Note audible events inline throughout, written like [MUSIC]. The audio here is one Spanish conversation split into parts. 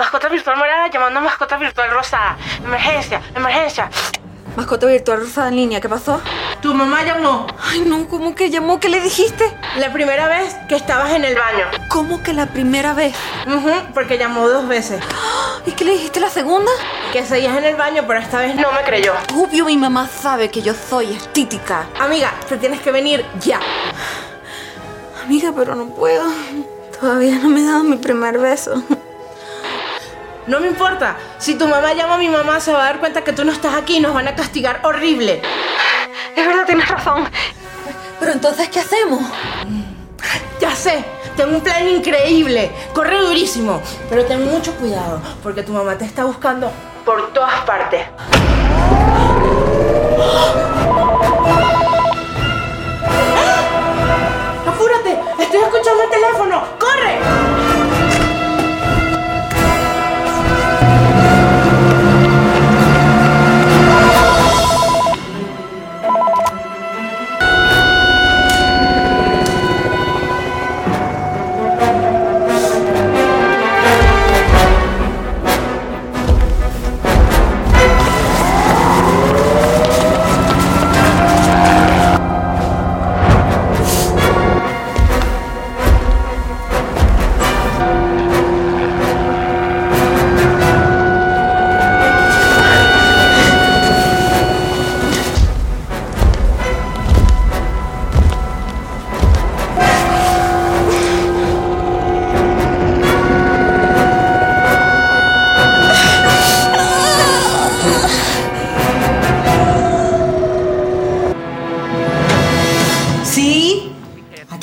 Mascota virtual morada llamando a mascota virtual rosada. Emergencia, emergencia. Mascota virtual rosada en línea, ¿qué pasó? Tu mamá llamó. Ay, no, ¿cómo que llamó? ¿Qué le dijiste? La primera vez que estabas en el baño. ¿Cómo que la primera vez? Ujú, porque llamó dos veces. [GASPS] ¿Y qué le dijiste la segunda? Que seguías en el baño, pero esta vez no me creyó. Obvio, mi mamá sabe que yo soy estítica. Amiga, te tienes que venir ya. Amiga, pero no puedo. Todavía no me he dado mi primer beso. No me importa. Si tu mamá llama a mi mamá, se va a dar cuenta que tú no estás aquí y nos van a castigar horrible. Es verdad, tienes razón. Pero entonces, ¿qué hacemos? Ya sé, tengo un plan increíble. Corre durísimo. Pero ten mucho cuidado, porque tu mamá te está buscando por todas partes. ¡Apúrate! ¡Estoy escuchando el teléfono! ¡Corre!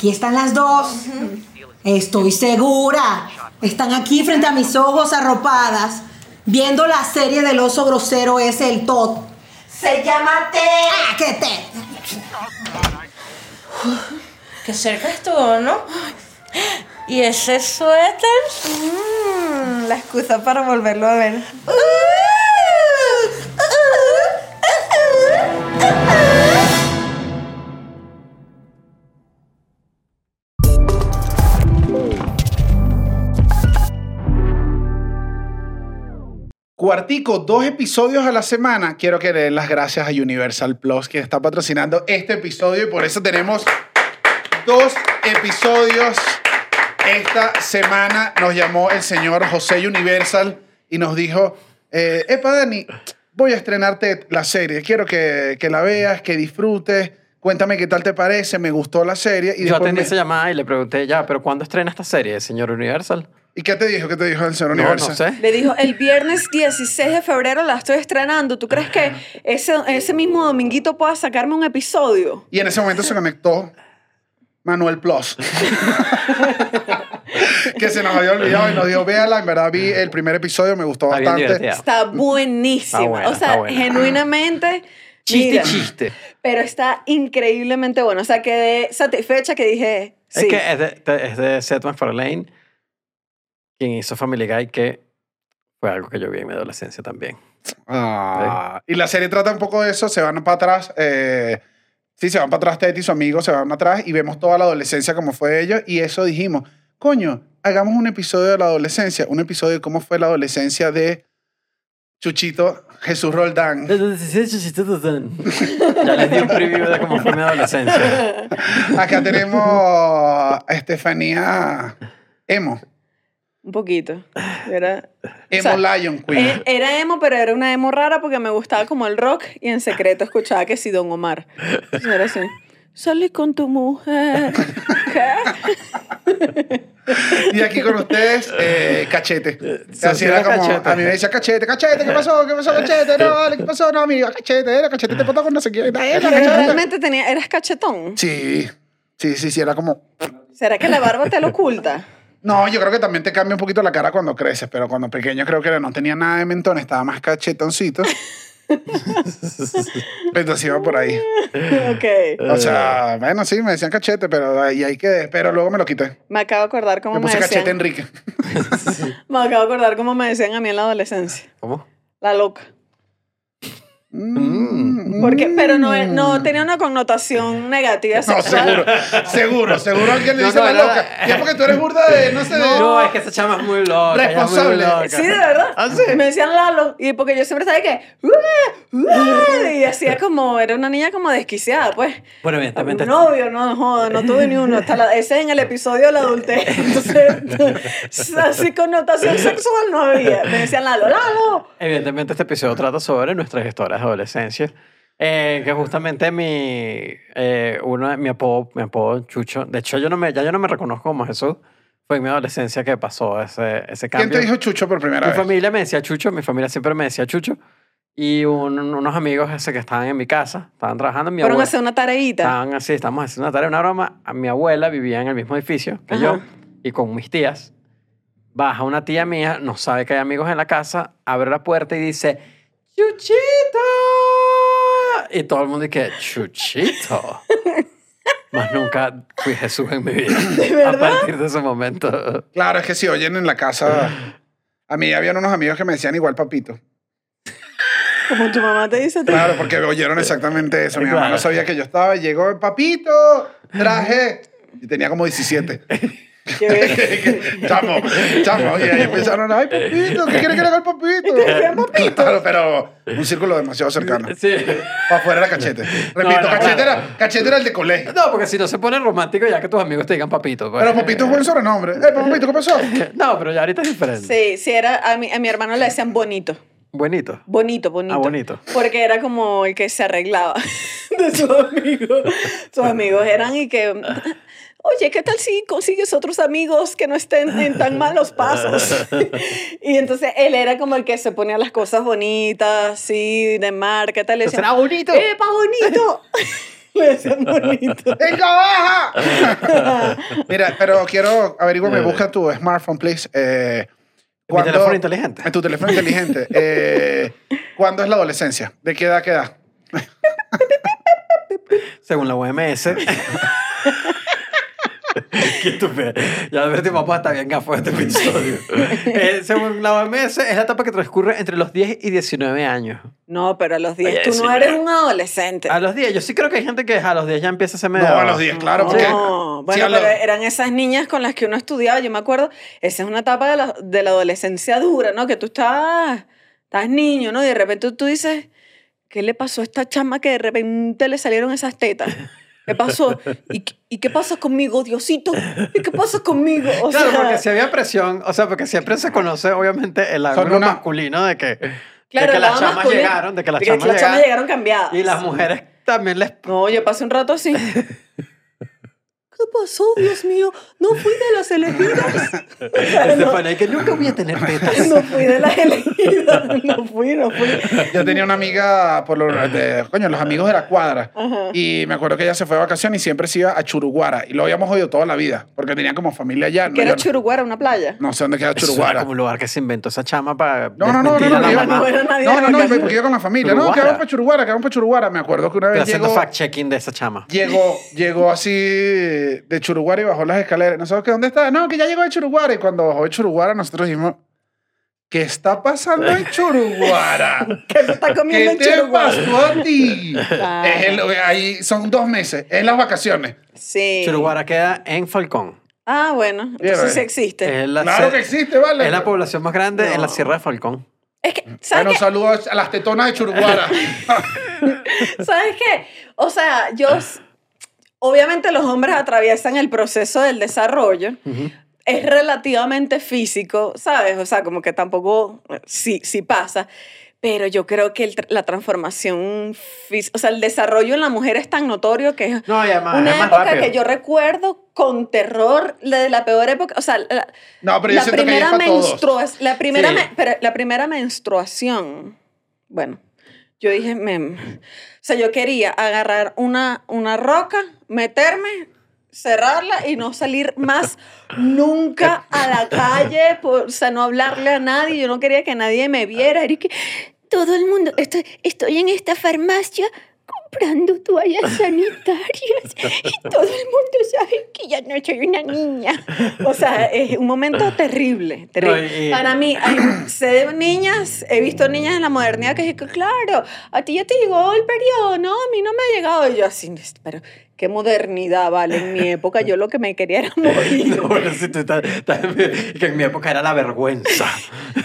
Aquí están las dos. Estoy segura. Están aquí frente a mis ojos arropadas, viendo la serie del oso grosero ese, el Todd. Se llama Te. Ah, ¿Qué te? Qué cerca estuvo, ¿no? ¿Y ese suéter? Mm, la excusa para volverlo a ver. Cuartico, dos episodios a la semana. Quiero que le den las gracias a Universal Plus que está patrocinando este episodio y por eso tenemos dos episodios. Esta semana nos llamó el señor José Universal y nos dijo, eh, Epa Dani, voy a estrenarte la serie. Quiero que, que la veas, que disfrutes. Cuéntame qué tal te parece, me gustó la serie. Y, Yo después atendí me- esa llamada y le pregunté, ya, pero ¿cuándo estrena esta serie, señor Universal? ¿Y qué te dijo? ¿Qué te dijo el señor No, Universal? no sé. Le dijo, el viernes 16 de febrero la estoy estrenando. ¿Tú crees que ese, ese mismo dominguito pueda sacarme un episodio? Y en ese momento se conectó Manuel Plus. [LAUGHS] que se nos había olvidado y nos dijo, véala, en verdad vi el primer episodio, me gustó Está bastante. Está buenísima. Está buena, o sea, está buena. genuinamente... Chiste, mira, chiste. Pero está increíblemente bueno. O sea, quedé satisfecha que dije, sí. Es que es de, es de Seth MacFarlane, quien hizo Family Guy, que fue algo que yo vi en mi adolescencia también. Ah, y la serie trata un poco de eso, se van para atrás. eh, sí, se van para atrás Ted y su amigo, se van atrás y vemos toda la adolescencia como fue de ellos. Y eso dijimos, coño, hagamos un episodio de la adolescencia, un episodio de cómo fue la adolescencia de Chuchito Jesús Roldán. [LAUGHS] ya les di un preview de cómo fue mi adolescencia. Acá tenemos a Estefanía Emo. Un poquito. Era, Emo O sea, Lion Queen. e- era emo, pero era una emo rara porque me gustaba como el rock y en secreto escuchaba que sí, Don Omar. Entonces Era así. Salí con tu mujer. [LAUGHS] ¿Qué? Y aquí con ustedes, eh, Cachete. se Así era como, Cachete. a mí me decía Cachete, Cachete, ¿qué pasó? ¿Qué pasó, Cachete? No, vale, ¿qué pasó? No, amiga, Cachete, era Cachete, te puedo con no sé realmente tenía, eras cachetón. Sí, sí, sí, sí, era como... ¿Será que la barba te lo oculta? No, yo creo que también te cambia un poquito la cara cuando creces, pero cuando pequeño creo que no tenía nada de mentón, estaba más cachetoncito. [LAUGHS] Entonces iba por ahí. ok. O sea, bueno, sí, me decían cachete, pero ahí hay que... Pero luego me lo quité. Me acabo de acordar cómo Me me, puse decían. cachete Enrique. [LAUGHS] Me acabo de acordar cómo me decían a mí en la adolescencia. ¿Cómo? La loca. Mm. Porque, pero no, Mm. no tenía una connotación negativa [LAUGHS] No, sexual. seguro, seguro, seguro alguien le No, dice no, la loca. Y es porque tú eres burda de, no sé, de... No, es que esa chama es muy loca. muy Responsable. loca. Sí, de verdad. ¿Ah, sí? Me decían Lalo. Y porque yo siempre sabía que. Y hacía como. Era una niña como desquiciada, pues. Bueno, evidentemente. Un novio, no, joda, no tuve ni uno. Hasta la- ese es en el episodio de la adultez. [LAUGHS] Entonces, así connotación sexual no había. Me decían Lalo, Lalo. Evidentemente este episodio trata sobre nuestras historias de adolescencia. Eh, que justamente mi, eh, uno, mi, apodo, mi apodo Chucho, de hecho yo no me, ya yo no me reconozco como Jesús, fue en mi adolescencia que pasó ese, ese ¿Quién cambio. te dijo Chucho por primera mi vez? familia me decía Chucho, mi familia siempre me decía Chucho, y un- unos amigos ese que estaban en mi casa, estaban trabajando, mi Fueron a abuela, hacer una tareita. estaban así, estábamos haciendo una tarea, una broma, a mi abuela vivía en el mismo edificio que yo, Ajá. y con mis tías, baja una tía mía, no sabe que hay amigos en la casa, abre la puerta y dice, ¡Chuchito! Y todo el mundo dice, ¡Chuchito! [LAUGHS] Más nunca fui Jesús en mi vida. A partir de ese momento. Claro, es que si oyen en la casa... A mí habían unos amigos que me decían igual papito. Como tu mamá te dice. Claro, porque oyeron exactamente eso. Mi mamá no sabía que yo estaba. y Llegó, papito, traje. Y tenía como 17. [LAUGHS] Qué [LAUGHS] chamo, chamo. Y ahí empezaron, ay, papito, ¿qué quiere que le haga el papito? Claro, pero un círculo demasiado cercano. Sí. Para afuera era cachete. Repito, No, no, cachete, claro. era, cachete era el de colegio. No, porque si no se pone romántico ya que tus amigos te digan papito. pues. Pero papito es buen sobrenombre. Eh, papito, ¿qué pasó? [LAUGHS] No, pero ya ahorita es diferente. Sí, sí, era, a, mi, a mi hermano le decían bonito. Bonito. Bonito, bonito. Ah, bonito. Porque era como el que se arreglaba [LAUGHS] de sus amigos. Sus amigos eran y que, oye, ¿qué tal si consigues otros amigos que no estén en tan [LAUGHS] malos pasos? [LAUGHS] y entonces él era como el que se ponía las cosas bonitas, sí, de marca, tal. Le era bonito. ¡Epa, bonito! [LAUGHS] le decían bonito. ¡Venga, baja! Mira, pero quiero averiguarme, busca tu smartphone, please. Eh, Mi ¿cuándo- teléfono inteligente. En tu teléfono inteligente. Eh, ¿Cuándo es la adolescencia? ¿De qué edad qué edad? Según la OMS. [LAUGHS] Qué estúpido. Ya Alberto y papá está bien gafo este episodio. [LAUGHS] Eh, según la OMS, es la etapa que transcurre entre los 10 y 19 años. No, pero a los 10 Oye, tú sí, no me- eres un adolescente. A los 10, yo sí creo que hay gente que a los 10 ya empieza a ser medio... No, a los 10, claro, porque... No, sí, bueno, a los- pero eran esas niñas con las que uno estudiaba, yo me acuerdo, esa es una etapa de la, de la adolescencia dura, ¿no? Que tú estás, estás niño, ¿no? Y de repente tú dices, ¿qué le pasó a esta chama que de repente le salieron esas tetas? ¿Qué pasó? ¿Y, qué- ¿Y qué pasa conmigo, Diosito? ¿Y qué pasa conmigo? O Claro, sea, porque si había presión, o sea, porque siempre se conoce, obviamente, el ángulo una- masculino de que, claro, de que el las chamas llegaron, de que las de chamas las chamas llegaron, llegaron cambiadas. y las mujeres también les... No, yo pasé un rato así. [LAUGHS] ¿Qué pasó, Dios mío? No fui de las elegidas. [LAUGHS] Estefanía, que nunca voy a tener tetas. No fui de las elegidas. No fui, no fui. Yo tenía una amiga, por los, de, coño, los amigos de la cuadra. Y me acuerdo que ella se fue de vacaciones y siempre se iba a Churuguara. Y lo habíamos oído toda la vida, porque tenía como familia allá. Que no, era yo no- Churuguara, una playa. No sé dónde queda Eso era Churuguara. como un lugar que se inventó esa chama para No, no, no, no, no, iba- no no, no, no, porque iba con la familia. No, que Churuguara. vamos para Churuguara, que vamos para Churuguara. Me acuerdo que una Estoy vez haciendo llegó, fact-checking de esa chama. llegó, llegó así de Churuguara y bajó las escaleras. Nosotros, ¿que dónde está? No, que ya llegó de Churuguara. Y cuando bajó de Churuguara, nosotros dijimos, ¿qué está pasando en Churuguara? [LAUGHS] Que se está comiendo ¿Qué en te Churuguara. pasó a ti? Es el- ahí son dos meses, es las vacaciones. Sí. Churuguara queda en Falcón. Ah, bueno. Entonces sí existe. Es la, Claro que existe, ¿vale? es la población más grande en la No. Sierra de Falcón. Es que, ¿sabes Bueno, qué? saludos a las tetonas de Churuguara. [LAUGHS] ¿Sabes qué? O sea, yo... Obviamente los hombres atraviesan el proceso del desarrollo. Es relativamente físico, ¿sabes? O sea, como que tampoco eh, sí, sí pasa. Pero yo creo que el la transformación física, o sea, el desarrollo en la mujer es tan notorio que es No, y además una época rápido. que yo recuerdo con terror, la de la peor época, o sea, la, No, pero yo la que primera la primera Sí. me- pero la primera menstruación. Bueno, yo dije, mem, o sea, yo quería agarrar una una roca, meterme, cerrarla y no salir más nunca a la calle, por, o sea, no hablarle a nadie, yo no quería que nadie me viera, era que todo el mundo, estoy, estoy en esta farmacia comprando toallas sanitarias y [LAUGHS] todo el mundo sabe que ya no soy una niña. O sea, es un momento terrible. terrible. No, y- Para mí, hay, sé de niñas, he visto niñas en la modernidad que dicen, claro, a ti ya te llegó el periodo, no, a mí no me ha llegado. Y yo así, pero qué modernidad, vale. En mi época yo lo que me quería era [LAUGHS] morir. No, [LAUGHS] bueno, si tú estás, estás- que en mi época era la vergüenza.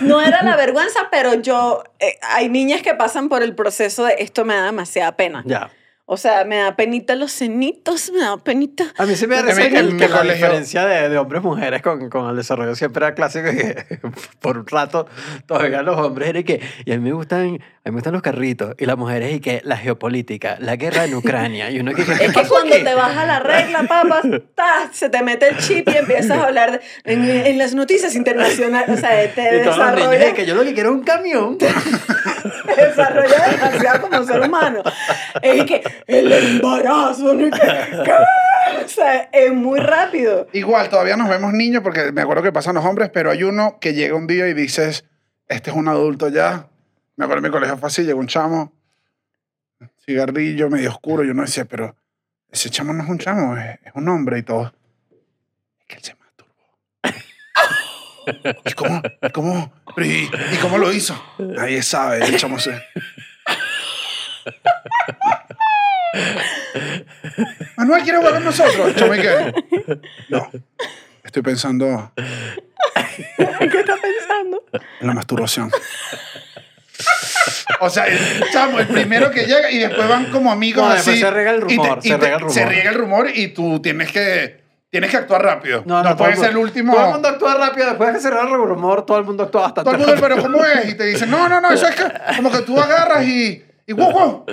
No era la vergüenza, pero yo, eh, hay niñas que pasan por el proceso de esto me da demasiada pena. Ya. O sea, me da penita los cenitos, me da penita. A mí sí me mi- que, la diferencia de, de hombres y mujeres con, con el desarrollo siempre era clásico y que [LAUGHS] por un rato todavía los hombres eran que y a mí me gustan a mí me gustan los carritos y las mujeres y que la geopolítica la guerra en Ucrania y uno que ¿qué Es que cuando aquí? te baja la regla, papá, ta, se te mete el chip y empiezas a hablar de- en, en las noticias internacionales. O sea, te y todos los niños desarrolla, de que yo lo que quiero es un camión [LAUGHS] te desarrolla demasiado como ser humano. Es que el embarazo, ¿no? O sea, es muy rápido. Igual, todavía nos vemos niños porque me acuerdo que pasan los hombres, pero hay uno que llega un día y dices, este es un adulto ya. Me acuerdo en mi colegio fue así, llegó un chamo, cigarrillo medio oscuro, y uno decía, pero ese chamo no es un chamo, es, un hombre y todo. Es que él se masturbó. ¿Y cómo? ¿Y cómo? ¿y, y cómo lo hizo? Nadie sabe, el chamo se... Manuel, ¿quiere jugar con nosotros? ¿y qué? No, estoy pensando ¿Qué estás pensando? en la masturbación. O sea, el chamo, el primero que llega y después van como amigos No, así. después se riega el y rumor, se riega el rumor. Se riega el rumor y tú tienes que, tienes que actuar rápido. No, todo puedes el ser el mundo- último. todo el mundo actúa rápido después de que se cerrar el rumor todo el mundo actúa bastante Todo el mundo, rápido. pero ¿cómo es? Y te dicen, no, no, no, eso es que como que tú agarras y. Y wow, wow.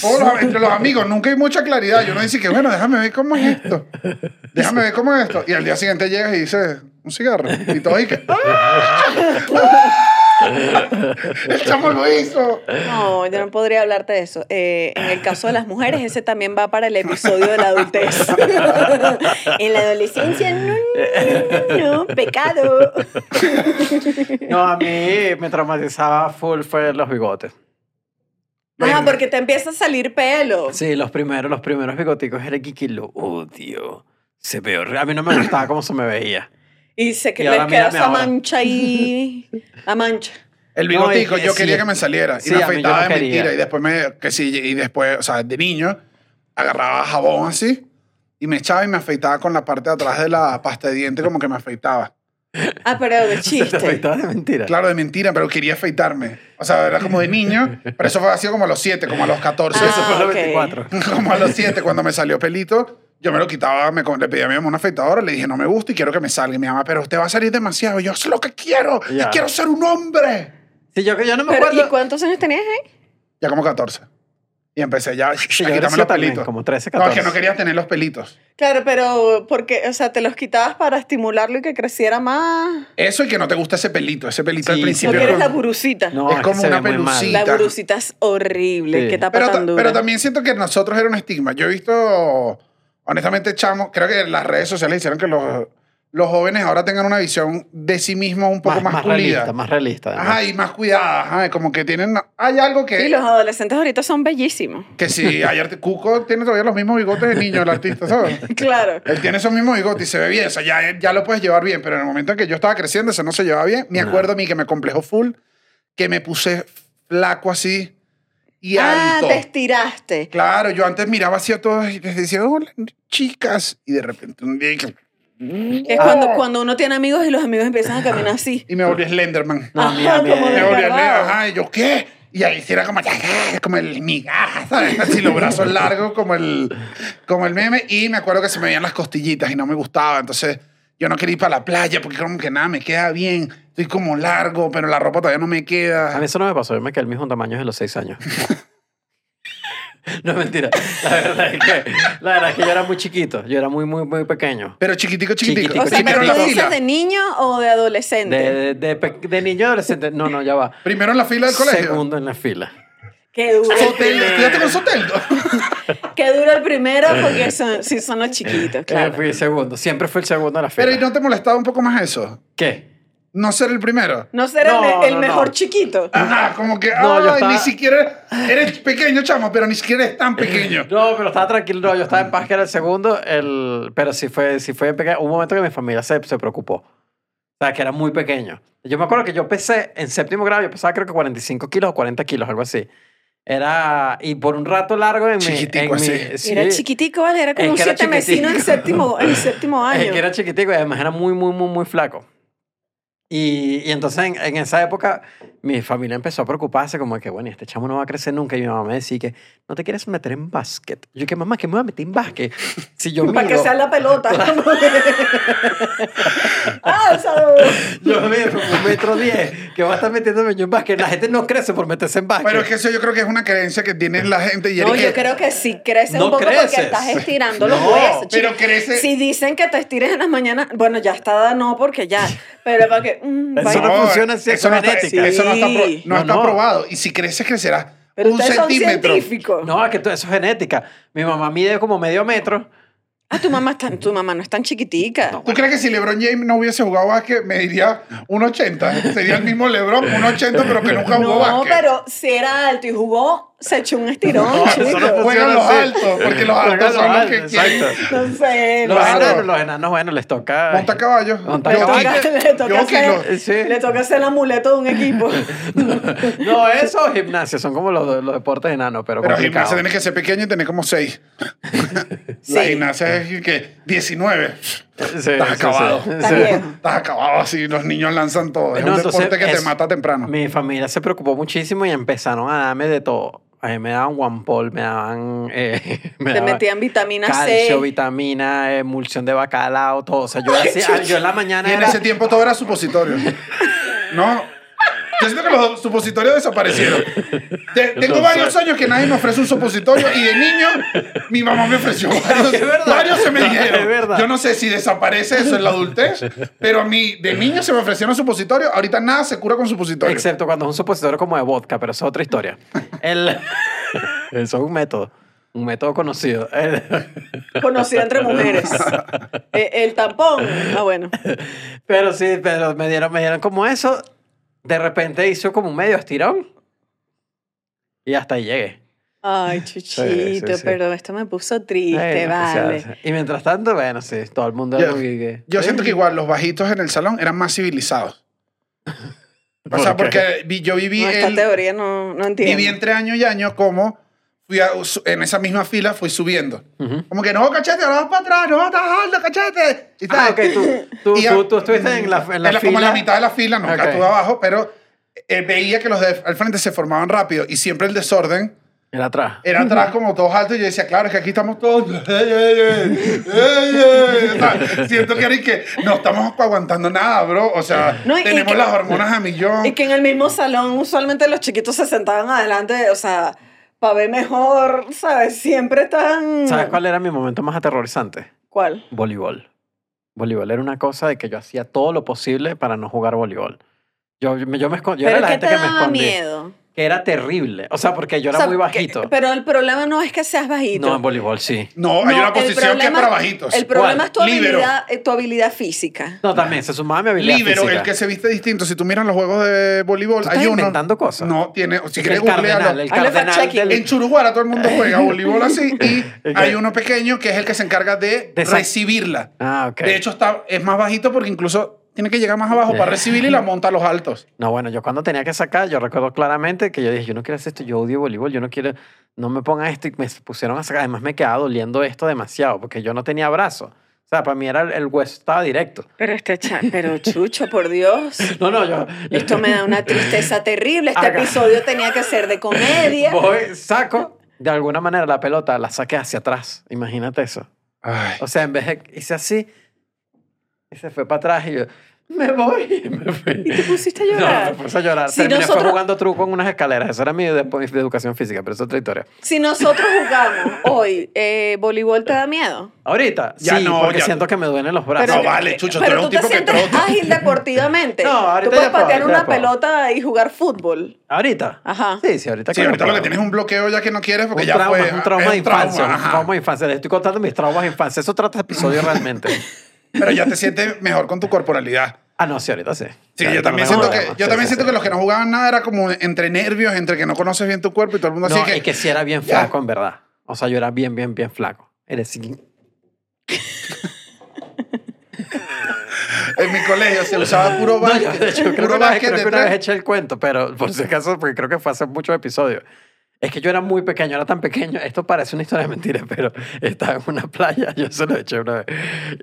Todos los- entre los amigos, nunca hay mucha claridad. Yo no dice que, bueno, déjame ver cómo es esto. Déjame ver cómo es esto. Y al día siguiente llegas y dices, un cigarro. Y todo y que. [LAUGHS] El chamo lo hizo. No, yo no podría hablarte de eso. Eh, en el caso de las mujeres, ese también va para el episodio de la adultez. [LAUGHS] en la adolescencia, no, no, no, no, pecado. No, a mí me traumatizaba full fue los bigotes. Ah, porque te empieza a salir pelo. Sí, los primeros, los primeros bigoticos era que, que lo odio. Se ve horrible. A mí no me gustaba cómo se me veía. Y se que Y ahora les queda mírame esa ahora. mancha ahí. La mancha. El No, bigotico, que yo sí. quería que me saliera. Sí, y me a mí yo afeitaba no de quería. mentira. Y después me. Que sí, y después, o sea, de niño, agarraba jabón así. Y me echaba y me afeitaba con la parte de atrás de la pasta de diente, como que me afeitaba. Ah, pero de [LAUGHS] Se te chiste. afeitaba de mentira. Claro, de mentira, pero quería afeitarme. O sea, era como de niño, pero eso fue así como a los 7, como a los 14. Eso fue a Ah, los ok. 24. [LAUGHS] Como a los 7, cuando me salió pelito, yo me lo quitaba, me, le pedí a mi mamá una afeitadora, le dije, no me gusta y quiero que me salga. Y mi mamá, pero usted va a salir demasiado. Y yo, sé lo que quiero. Ya. Y quiero ser un hombre. Sí, yo, yo no me Pero, acuerdo. ¿Y cuántos años tenías ahí? Ya como 14. Y empecé ya a quitarme los también, pelitos. como 13, No, es 14. que no quería tener los pelitos. Claro, pero porque, o sea, te los quitabas para estimularlo y que creciera más. Eso y que no te gusta ese pelito. Ese pelito al Sí, No principio. quieres es la burucita. No, Es que como una pelucita. La burucita es horrible. Sí. Qué tapa pero, ta- tan dura. pero también siento que nosotros era un estigma. Yo he visto, honestamente, chamo, creo que las redes sociales hicieron que los, los jóvenes ahora tengan una visión de sí mismos un poco más, pulida. realista, más realista. además. Ajá, y más cuidada. Ajá, como que tienen. Hay algo que. Sí, los adolescentes ahorita son bellísimos. Que si ayer Cuco tiene todavía los mismos bigotes de niño, el artista, ¿sabes? [LAUGHS] Claro. Él tiene esos mismos bigotes y se ve bien. O sea, ya, ya lo puedes llevar bien. Pero en el momento en que yo estaba creciendo, eso no se llevaba bien. Me No. acuerdo a mí que me complejó full, que me puse flaco así y Ah, alto. te estiraste. Claro, yo antes miraba así a todos y les decía, hola, chicas. Y de repente un día. Es Ah. cuando, cuando uno tiene amigos y los amigos empiezan a caminar así. Y me volví Slenderman. No, a mí, Ajá, a mí, como Me volví. Slenderman. Ajá, y yo, ¿qué? Y ahí sí era como, como el migaja, ¿sabes? [LAUGHS] Así los brazos largos, como el, como el meme. Y me acuerdo que se me veían las costillitas y no me gustaba. Entonces yo no quería ir para la playa porque como que nada, me queda bien. Estoy como largo, pero la ropa todavía no me A mí queda. eso no me pasó. Yo me quedé el mismo tamaño de los 6 años. [LAUGHS] [LAUGHS] no, mentira. La verdad, es que, la verdad es que yo era muy chiquito. Yo era muy, muy, muy pequeño. Pero chiquitico, chiquitico. Chiquitico, O sea, primero pero en la ¿tú dices fila. de niño o de adolescente? De, de, de, pe- de niño adolescente. No, no, ya va. Primero en la fila del colegio. Segundo en la fila. Qué duro. el Soteldo. con Soteldo. [LAUGHS] Qué duro el primero porque son, sí son los chiquitos, Eh, claro. fui el segundo. Siempre fui el segundo en la fila. Pero ¿y no te molestaba un poco más eso? ¿Qué? No ser el primero. No ser el, No, me- el no, mejor no. chiquito. Ajá, como que, No, yo ay, estaba- ni siquiera eres pequeño, chamo, pero ni siquiera eres tan pequeño. No, pero estaba tranquilo. No, yo estaba en paz que era el segundo. El, pero sí fue, sí fue en pequeño. Un momento que mi familia se, se preocupó. O sea, que era muy pequeño. Yo me acuerdo que yo pesé en séptimo grado, yo pesaba creo que 45 kilos o 40 kilos, algo así. Era, y por un rato largo en mi... Chiquitico en mi- así. sí. Era chiquitico, ¿vale? Era como Es un que era siete vecino en chiquitico. séptimo, en séptimo año. Es que era chiquitico y además era muy, muy, muy, muy flaco. Y, entonces en, en esa época mi familia empezó a preocuparse como que, bueno, este chamo no va a crecer nunca. Y mi mamá me decía que, ¿no te quieres meter en básquet? Yo que, mamá, ¿qué me voy a meter en básquet? Si yo [LAUGHS] Para que sea la pelota. [LAUGHS] ah. Yo mido un metro diez, que va a estar metiéndome yo en básquet. La gente no crece por meterse en básquet. Pero es que eso yo creo que es una creencia que tiene la gente y No, yo que creo que sí creces No un poco creces. porque estás estirando los No, huesos. pero crece- Si dicen que te estires en las mañanas, bueno, ya está no, porque ya. Pero para que. mm, Eso vaya. no funciona así, eso es no está, eso no está, pro- Sí. no No, está no. probado. Y si creces, crecerás Pero un son centímetro. científicos. No, es que tú- eso es genética. Mi mamá mide como medio metro. Ah, tu mamá, está, tu mamá no es tan chiquitica. ¿Tú crees que si LeBron James no hubiese jugado básquet, me diría un 80? Sería el mismo LeBron, un 80, pero que nunca jugó No, básquet. pero si era alto y jugó, se echó un estirón, No, eso chico. no los altos, porque los Juegan altos son los que altos, quieren. No sé, Los, no Claro. enanos, los enanos, bueno, les toca... Monta caballo. Monta Le caballo. toca, le, toca hacer. Sí. le toca hacer el amuleto de un equipo. [LAUGHS] No, eso o gimnasia, son como los, los deportes enanos, pero, Pero complicado. gimnasia tiene que ser pequeño y tener como 6. Sí. La gimnasia es que 19. Sí, Estás acabado. sí. Sí. Estás acabado así, los niños lanzan todo. Es No, un entonces, deporte que te mata temprano. Mi familia se preocupó muchísimo y empezaron a darme de todo. A mí me daban guampol, me daban... [LAUGHS] Eh, me Te daban metían vitamina calcio, C. vitamina, emulsión de bacalao, todo. O sea, yo, [LAUGHS] hacía- yo en la mañana Y en era... ese tiempo todo era supositorio. [LAUGHS] ¿No? Yo siento que los supositorios desaparecieron. De- tengo varios años que nadie me ofrece un supositorio y de niño mi mamá me ofreció [LAUGHS] varios. Es verdad. varios se me [LAUGHS] Es dijeron. verdad. Yo no sé si desaparece eso en la adultez, pero a mí de niño se me ofrecieron supositorios. Ahorita nada se cura con supositorio. Excepto cuando es un supositorio como de vodka, pero eso es otra historia. El... [LAUGHS] Eso es un método. Un método conocido. El- Conocido entre mujeres. Eh, el tampón. Ah, bueno. Pero sí, pero me dieron, me dieron como eso. De repente hizo como un medio estirón. Y hasta ahí llegué. Ay, [LAUGHS] Sí, chuchito, sí. pero esto me puso triste, o sea, vale. sí. y mientras tanto, bueno, sí, todo el mundo... Yo, que- siento que igual los bajitos en el salón eran más civilizados. [LAUGHS] O sea, porque yo viví No, esta el- teoría no, no entiendo. viví entre año y año como fui a- en esa misma fila fui subiendo. Ujú. Como que no, cachete, ahora vas para atrás, no, estás alto, cachete. Y Ah, tal. ok, tú, tú, Y tú, tú estuviste en la, en la en fila. Como en la mitad de la fila, nunca Ok. estuve abajo, pero eh, veía que los de al frente se formaban rápido y siempre el desorden Era atrás. era atrás como todos altos y yo decía, claro, es que aquí estamos todos. [LAUGHS] Siento que, ahora que no estamos aguantando nada, bro. O sea, No, y- y tenemos que- las hormonas a millón. Y que en el mismo salón usualmente los chiquitos se sentaban adelante, o sea, para ver mejor, ¿sabes? Siempre están... ¿Sabes cuál era mi momento más aterrorizante? ¿Cuál? Voleibol. Voleibol era una cosa de que yo hacía todo lo posible para no jugar voleibol. Yo, yo me, yo me yo era ¿Pero la gente te que me daba escondía. miedo? Que era terrible. O sea, porque yo era O sea, muy que- bajito. pero el problema no es que seas bajito. No, en voleibol sí. No, hay No, una posición que es para bajitos. El problema ¿Cuál? es tu habilidad, eh, tu habilidad física. No, también se sumaba a mi habilidad Líbero, física. el que se viste distinto. Si tú miras los juegos de voleibol, ¿Tú hay estás uno. inventando cosas? No, tiene. Si El quieres googlearlo. el cardenal del... En Churuguara todo el mundo juega [LAUGHS] voleibol así y hay uno pequeño que es el que se encarga de, recibirla. Ah, ok. De hecho, está, es más bajito porque incluso tiene que llegar más abajo para recibirla y la monta a los altos. No, bueno, yo cuando tenía que sacar, yo recuerdo claramente que yo dije, yo no quiero hacer esto, yo odio voleibol, yo no quiero, no me pongan esto y me pusieron a sacar. Además me quedaba doliendo esto demasiado porque yo no tenía brazo. O sea, para mí era el, hueso estaba directo. Pero este cha- [LAUGHS] pero Chucho, por Dios. No, no, yo... Esto me da una tristeza terrible. Este episodio tenía que ser de comedia. Voy, saco, de alguna manera la pelota la saqué hacia atrás. Imagínate eso. Ay. O sea, en vez de, hice así, y se fue para atrás y yo, me voy. [LAUGHS] Y me fui. Y te pusiste a No, llorar. me puse a llorar. Si Terminé fue nosotros- jugando truco en unas escaleras. Eso era mi de, de educación física, pero es otra historia. Si nosotros jugamos hoy, eh, ¿voleibol te da miedo? Ahorita, Ya sí, no, porque ya- siento que me duelen los brazos. No, vale, Chucho, tú pero eres un tú te tipo que sientes trota. [LAUGHS] ágil deportivamente. [LAUGHS] No, ahorita Tú puedes puedo, patear una pelota y jugar fútbol. ¿Ahorita? Ajá. Sí, sí, ahorita Sí, ahorita lo que tienes es un bloqueo ya que no quieres porque un ya trauma, fue. un trauma es de infancia, un ajá. trauma de infancia. Les estoy contando mis traumas de infancia. Eso trata este episodio realmente. Pero ya te sientes mejor con tu corporalidad. Ah, no, sí, ahorita sí. Sí, Ya, yo también no siento que, ¿no? yo Sí, también sí, siento sí. que los que no jugaban nada era como entre nervios, entre que no conoces bien tu cuerpo y todo el mundo así No, que... y que sí era bien Ya. flaco, en verdad. O sea, yo era bien, bien, bien flaco. Eres. [LAUGHS] En mi colegio se usaba puro No, yo, básquet. de hecho, creo que puro vez, básquet creo que una vez eché el cuento, pero por si acaso, porque creo que fue hace muchos episodios. Es que yo era muy pequeño, era tan pequeño. Esto parece una historia de mentira, [LAUGHS] pero estaba en una playa, [LAUGHS] yo se lo eché una vez.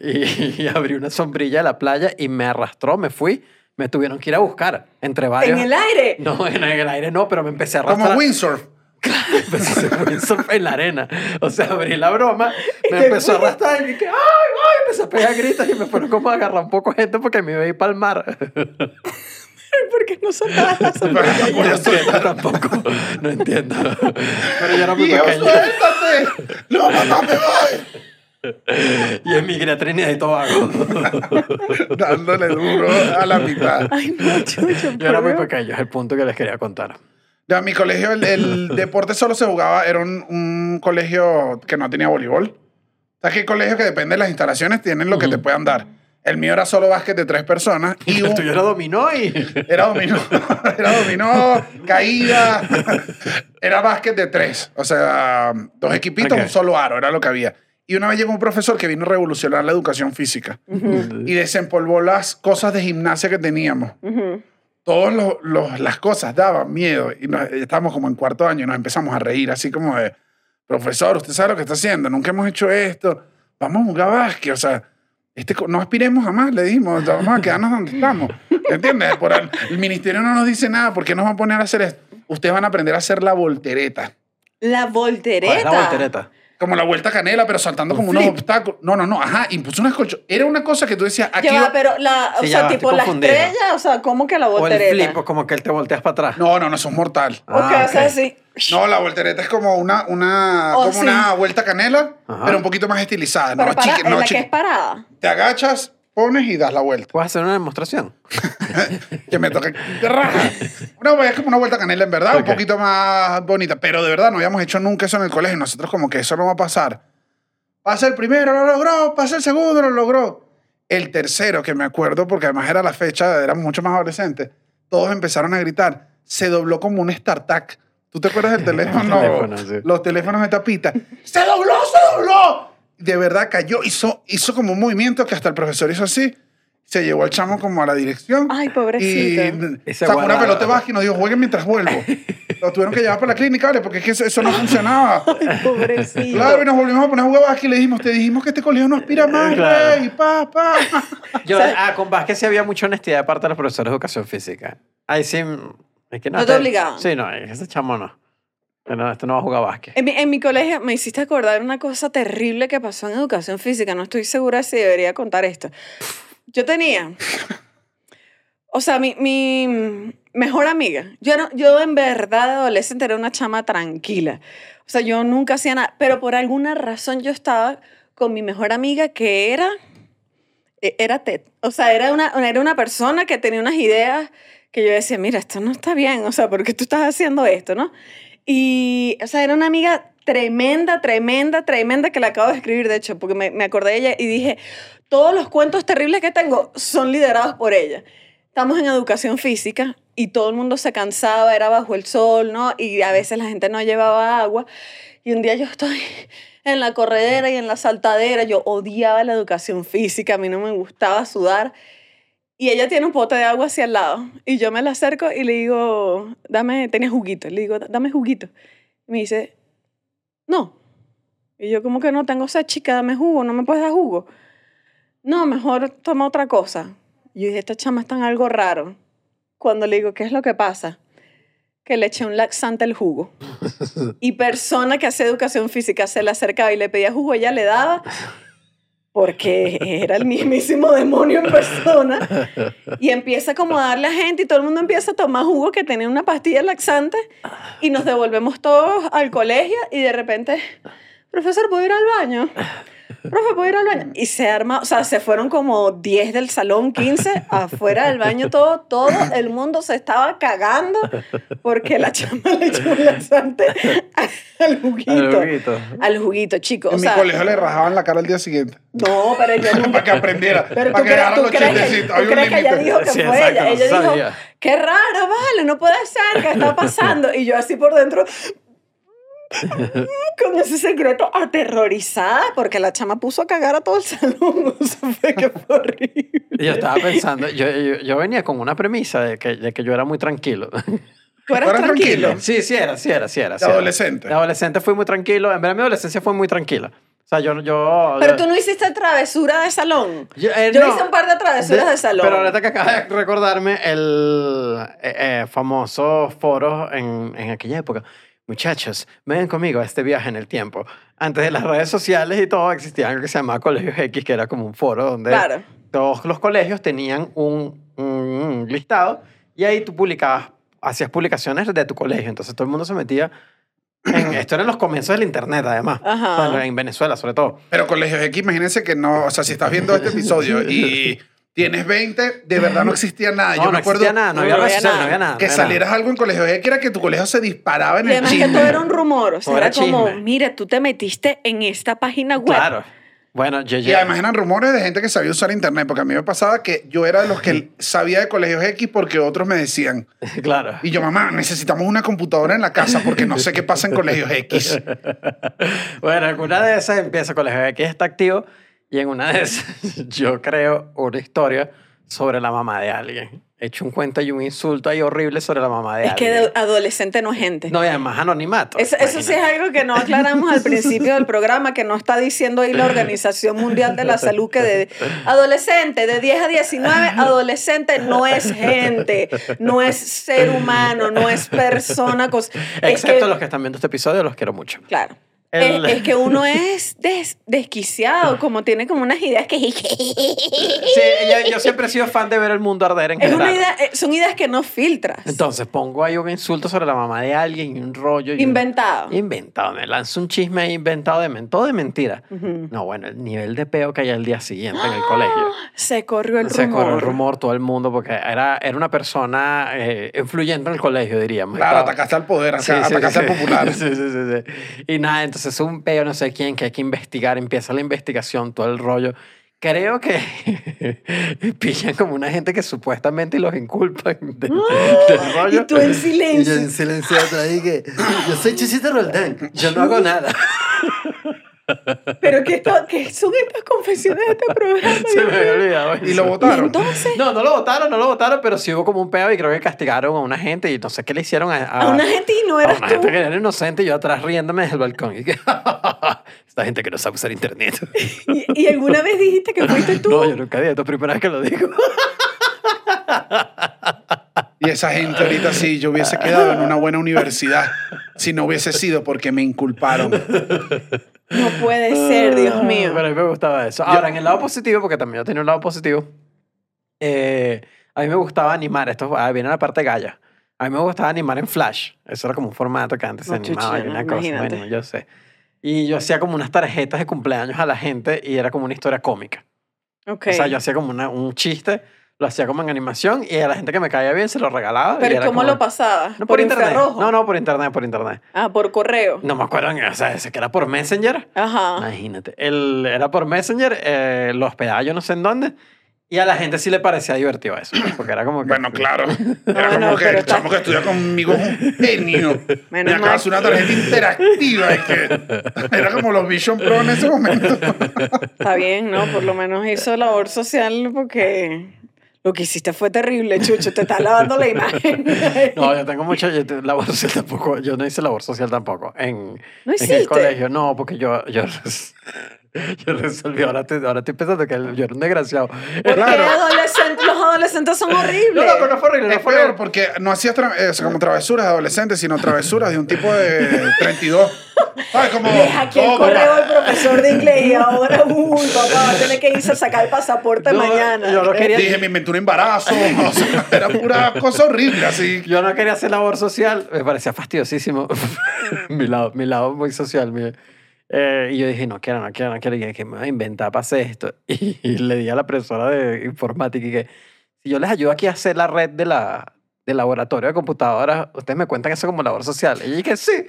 Y, y abrí una sombrilla de la playa y me arrastró, me fui. Me tuvieron que ir a buscar entre varios. En el aire. No, en el aire no, pero me empecé a arrastrar. Como windsurf. [LAUGHS] Empecé a hacer windsurf en la arena. O sea, abrí la broma, me empezó a arrastrar y dije, ¡ay, ay! Empecé a pegar gritos y me fueron como a agarrar un poco de gente porque me iba a ir para el mar. [LAUGHS] Porque no soltabas la sombrilla. Voy No tampoco. No entiendo. Pero yo muy ¡Hijo, pequeño. suéltate! ¡No, mamá, me voy! Y emigré a Trinidad y Tobago. Dándole duro a la mitad. Ay, no, chucho. Yo era muy pequeño, es el punto que les quería contar. Ya, mi colegio el, el deporte solo se jugaba, era un, un colegio que no tenía voleibol. O sea, que hay colegios que depende de las instalaciones, tienen lo que te puedan dar. El mío era solo básquet de tres personas y el un- tuyo era dominó y... era dominó, [LAUGHS] era dominó, caída, era básquet de tres. O sea, dos equipitos, un solo aro, era lo que había. Y una vez llegó un profesor que vino a revolucionar la educación física y desempolvó las cosas de gimnasia que teníamos. Ujú. Todas los, los- las cosas daban miedo y nos- estábamos como en cuarto año y nos empezamos a reír así como de, profesor, usted sabe lo que está haciendo, nunca hemos hecho esto, vamos a jugar básquet, o sea, este, no aspiremos jamás, le dijimos, vamos a quedarnos donde estamos, ¿entiendes? Por el, el ministerio no nos dice nada, ¿por qué nos van a poner a hacer esto? Ustedes van a aprender a hacer la voltereta. La voltereta. ¿Cuál es la voltereta? Como la vuelta canela, pero saltando como Un unos obstáculos. No, no, no, ajá, impuso unas colcho. Era una cosa que tú decías, aquí... Ya va, va- pero la, o Sí, ya sea, va, tipo estoy la estrella, o sea, ¿cómo que la O el voltereta? flip, como que él te volteas para atrás. No, no, no, son mortal. Ok, Ah, o sea, ok. sí. No, la voltereta es como una, una, Oh, como sí. una vuelta canela, Ajá. pero un poquito más estilizada. Pero no, para, chiqui- en no la que es parada. Te agachas, pones y das la vuelta. ¿Puedes hacer una demostración? [LAUGHS] que me toca. ¡Te raja! No, es como una vuelta canela, en verdad, Ok. un poquito más bonita. Pero de verdad, no habíamos hecho nunca eso en el colegio. Nosotros, como que eso no va a pasar. Pasa el primero, lo logró. Pasa el segundo, lo logró. El tercero, que me acuerdo, porque además era la fecha, éramos mucho más adolescentes, todos empezaron a gritar. Se dobló como un StarTAC. ¿Tú te acuerdas del teléfono? [LAUGHS] teléfono, sí. Los teléfonos de tapita. ¡Se dobló, se dobló! De verdad cayó, hizo, hizo como un movimiento que hasta el profesor hizo así. Se llevó al chamo como a la dirección. Ay, pobrecito. Y sacó una pelota de básquet y nos dijo, jueguen mientras vuelvo. [LAUGHS] Lo tuvieron que llevar para la clínica, ¿vale? Porque es que eso, eso no funcionaba. Ay, pobrecito. Claro, y nos volvimos a poner a jugar básquet y le dijimos, te dijimos que este colegio no aspira más, Claro. rey, pa, pa. Yo, ah, con básquet sí había mucha honestidad de parte de los profesores de educación física. Ahí sí... Es que no, No te este- obligaban. Sí, no, ese chamo no. No, este no va a jugar básquet. En mi, en mi colegio me hiciste acordar una cosa terrible que pasó en educación física. No estoy segura si debería contar esto. Yo tenía. O sea, mi, mi mejor amiga. Yo, no- yo en verdad, de adolescente, era una chama tranquila. O sea, yo nunca hacía nada. Pero por alguna razón yo estaba con mi mejor amiga que era. e- Era Ted. O sea, era una, era una persona que tenía unas ideas que yo decía, mira, esto no está bien. O sea, ¿por qué tú estás haciendo esto, no? Y, o sea, era una amiga tremenda, tremenda, tremenda que la acabo de escribir, de hecho, porque me, me acordé de ella y dije, todos los cuentos terribles que tengo son liderados por ella. Estamos en educación física y todo el mundo se cansaba, era bajo el sol, ¿no? Y a veces la gente no llevaba agua. Y un día yo estoy en la corredera y en la saltadera, yo odiaba la educación física, a mí no me gustaba sudar. Y ella tiene un pote de agua hacia el lado. Y yo me la acerco y le digo, dame, tenía juguito. Le digo, dame juguito. Y me dice, no. Y yo como que no tengo esa chica, dame jugo, no me puedes dar jugo. No, mejor toma otra cosa. Y yo dije, esta chama está en algo raro. Cuando le digo, ¿qué es lo que pasa? Que le eché un laxante al jugo. [LAUGHS] Y persona que hace educación física se le acercaba y le pedía jugo, ella le daba porque era el mismísimo demonio en persona. Y empieza a darle a gente y todo el mundo empieza a tomar jugo que tenía una pastilla laxante y nos devolvemos todos al colegio y de repente, profesor, ¿puedo ir al baño? Profe, ¿puedo ir al baño? Y se arma, o sea, se fueron como 10 del salón, 15, afuera del baño, todo, todo el mundo se estaba cagando porque la chama le echó un laxante al juguito. Al juguito. Al juguito, chico. En o mi sea, colegio le rajaban la cara al día siguiente. no, pero yo [LAUGHS] nunca... para que aprendiera. Pero para tú que crees, agarrara los chistecitos. tú Hay un crees que ella dijo que Sí, fue exacto, ella. Ella dijo, qué raro, vale, no puede ser, ¿qué está pasando? Y yo así por dentro, [LAUGHS] con ese secreto aterrorizada, porque la chama puso a cagar a todo el salón. [LAUGHS] O sea, fue que fue horrible. Yo estaba pensando, yo, yo, yo venía con una premisa de que, de que yo era muy tranquilo. ¿Tú eras ¿Tú eras tranquilo? tranquilo? Sí, sí era, sí era, sí era. sí De era. adolescente. De adolescente fui muy tranquilo. En verdad mi adolescencia fue muy tranquila. O sea, yo... yo Pero yo- tú no hiciste travesura de salón. Yo, eh, Yo no. hice un par de travesuras de, salón. Pero ahorita que acabas de recordarme el eh, eh, famoso foro en, en aquella época. Muchachos, vengan conmigo a este viaje en el tiempo. Antes de las redes sociales y todo, existía algo que se llamaba Colegios X, que era como un foro donde Claro. todos los colegios tenían un, un listado y ahí tú publicabas, hacías publicaciones de tu colegio. Entonces todo el mundo se metía en... Esto eran los comienzos del internet, además. Ajá. O sea, en Venezuela, sobre todo. Pero colegios X, imagínense que no, o sea, si estás viendo este episodio y [LAUGHS] tienes 20, de verdad no existía nada. No, Yo no me acuerdo existía nada, no había no redes había sociales, no nada. había nada. que no había nada. salieras algo en colegio X era que tu colegio se disparaba en Y el además que todo era un rumor. O sea, Todo era como, chisme. mire, tú te metiste en esta página web. Claro. Bueno, yo Y ya... además eran rumores de gente que sabía usar internet, porque a mí me pasaba que yo era de los que sabía de colegios X porque otros me decían. [LAUGHS] claro. Y yo, mamá, necesitamos una computadora en la casa porque no sé qué pasa en colegios X. [LAUGHS] Bueno, en una de esas empieza Colegio X está activo y en una de esas [LAUGHS] yo creo una historia sobre la mamá de alguien. He hecho un cuento y un insulto ahí horrible sobre la mamá de Es que alguien. de adolescente no es gente. No, y además anonimato. Eso, eso sí es algo que no aclaramos al principio del programa, que no está diciendo ahí la Organización Mundial de la Salud que de adolescente, de 10 a 19, adolescente no es gente, no es ser humano, no es persona. cos- es Excepto que- los que están viendo este episodio, los quiero mucho. Claro. El- Es, es que uno [LAUGHS] es des- desquiciado, como tiene como unas ideas que... Sí, yo, yo siempre he sido fan de ver el mundo arder en Es general. una idea, eh, son ideas que no filtras. Entonces pongo ahí un insulto sobre la mamá de alguien y un rollo. y un- Inventado. Inventado. Me lanzo un chisme ahí inventado de, men- todo de mentira. No, bueno, el nivel de peo que hay al día siguiente en el colegio. [GASPS] Se corrió el Se rumor. corrió el rumor todo el mundo porque era, era una persona eh, influyente en el colegio, diríamos. Claro, Estaba- atacaste al poder, Sí, atacaste sí, al popular. [LAUGHS] Sí, sí, sí, sí. Y nada, entonces es un peo, no sé quién, que hay que investigar. Empieza la investigación, todo el rollo. Creo que [LAUGHS] pillan como una gente que supuestamente los inculpan de- del rollo. Y tú en Y silencio. yo en silencio atrás dije, yo soy Chisita Roldán, yo no hago nada. [LAUGHS] Pero ¿qué, esto- qué son estas confesiones de este programa? [LAUGHS] Se me había olvidado. Y lo votaron. entonces, No, no lo votaron, no lo votaron, pero sí hubo como un peo y creo que castigaron a una gente y no sé qué le hicieron a, a una gente y no a eras una tú. gente que era inocente y yo atrás riéndome desde el balcón. Y que, [LAUGHS] esta gente que no sabe usar internet. [LAUGHS] ¿Y, y alguna vez dijiste que fuiste tú? No, yo nunca dije, esto es la primera vez que lo digo. Y esa gente ahorita sí, yo hubiese quedado en una buena universidad si no hubiese sido porque me inculparon. No puede ser, Dios mío. Pero a mí me gustaba eso. Ahora, en el lado positivo, porque también yo tenía un lado positivo, eh, a mí me gustaba animar. Esto ah, viene la parte galla. A mí me gustaba animar en Flash. Eso era como un formato que antes se animaba y chuchina, una cosa. Bueno, yo sé. Y yo hacía como unas tarjetas de cumpleaños a la gente y era como una historia cómica. Ok. O sea, yo hacía como una- un chiste, lo hacía como en animación y a la gente que me caía bien se lo regalaba. y Pero era ¿cómo como- lo pasabas? No, ¿Por, por, internet. infrarrojo? No, no, por internet, por internet. Ah, por correo. No me acuerdo, o sea, ese que era por Messenger. Ajá. Imagínate. El, era por Messenger, eh, lo hospedaba yo no sé en dónde. Y a la gente sí le parecía divertido eso. Porque era como que. Bueno, claro. [LAUGHS] Era Bueno, como que el chamo que estudia conmigo es un genio. Me Menos acaba de hacer una tarjeta interactiva. Es que era como los Vision Pro en ese momento. Está bien, ¿no? Por lo menos hizo labor social porque lo que hiciste fue terrible, Chucho. Te estás lavando la imagen. [LAUGHS] No, yo tengo te- labor social tampoco. Yo no hice labor social tampoco. En, ¿No en el colegio. No, porque yo. Yo, yo resolví. Ahora, te- ahora estoy pensando que yo era un desgraciado. Porque Claro. adolescentes, los adolescentes son horribles. [LAUGHS] No, no, pero no fue horrible. Es No fue peor horrible. porque no hacías tra- eh, como travesuras de adolescentes, sino travesuras de un tipo de [LAUGHS] 32. ¿Sabes? Como. Deja aquí el correo del profesor de inglés y ahora, uy, papá, va a tener que irse a sacar el pasaporte No, mañana. yo no quería- Dije, me inventé un embarazo. [LAUGHS] O sea, era pura cosa horrible, así. Yo no quería hacer labor social, me parecía fastidiosísimo. mi, lado, mi lado muy social. mi- Eh, y yo dije, no quiero, no quiero, no quiero. Y dije, que me voy a inventar para hacer esto? Y, le di a la profesora de informática y que si yo les ayudo aquí a hacer la red de la, del laboratorio de computadoras, ustedes me cuentan eso como labor social. Y yo dije, sí.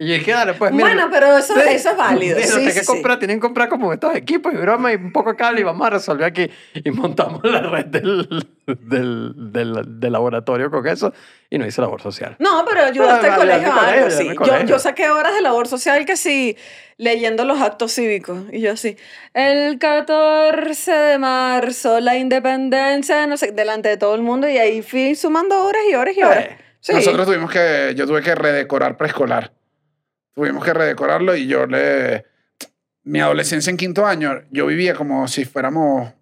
Y yo dije, dale, pues mira. Bueno, pero eso, Sí. eso es válido. Sí, "Tienen sí, que comprar, tienen que comprar como estos equipos y broma y un poco de cable y vamos a resolver aquí. Y montamos la red del, del, del, del laboratorio con eso y no hice labor social. No, pero ayudaste al colegio a algo, colegio, sí. Yo, colegio. yo saqué horas de labor social que sí, leyendo los actos cívicos. Y yo así, el 14 de marzo, la independencia, no sé, delante de todo el mundo. Y ahí fui sumando horas y horas y horas. Eh, Sí. Nosotros tuvimos que, yo tuve que redecorar preescolar. Tuvimos que redecorarlo y yo le, mi adolescencia en quinto año, yo vivía como si fuéramos,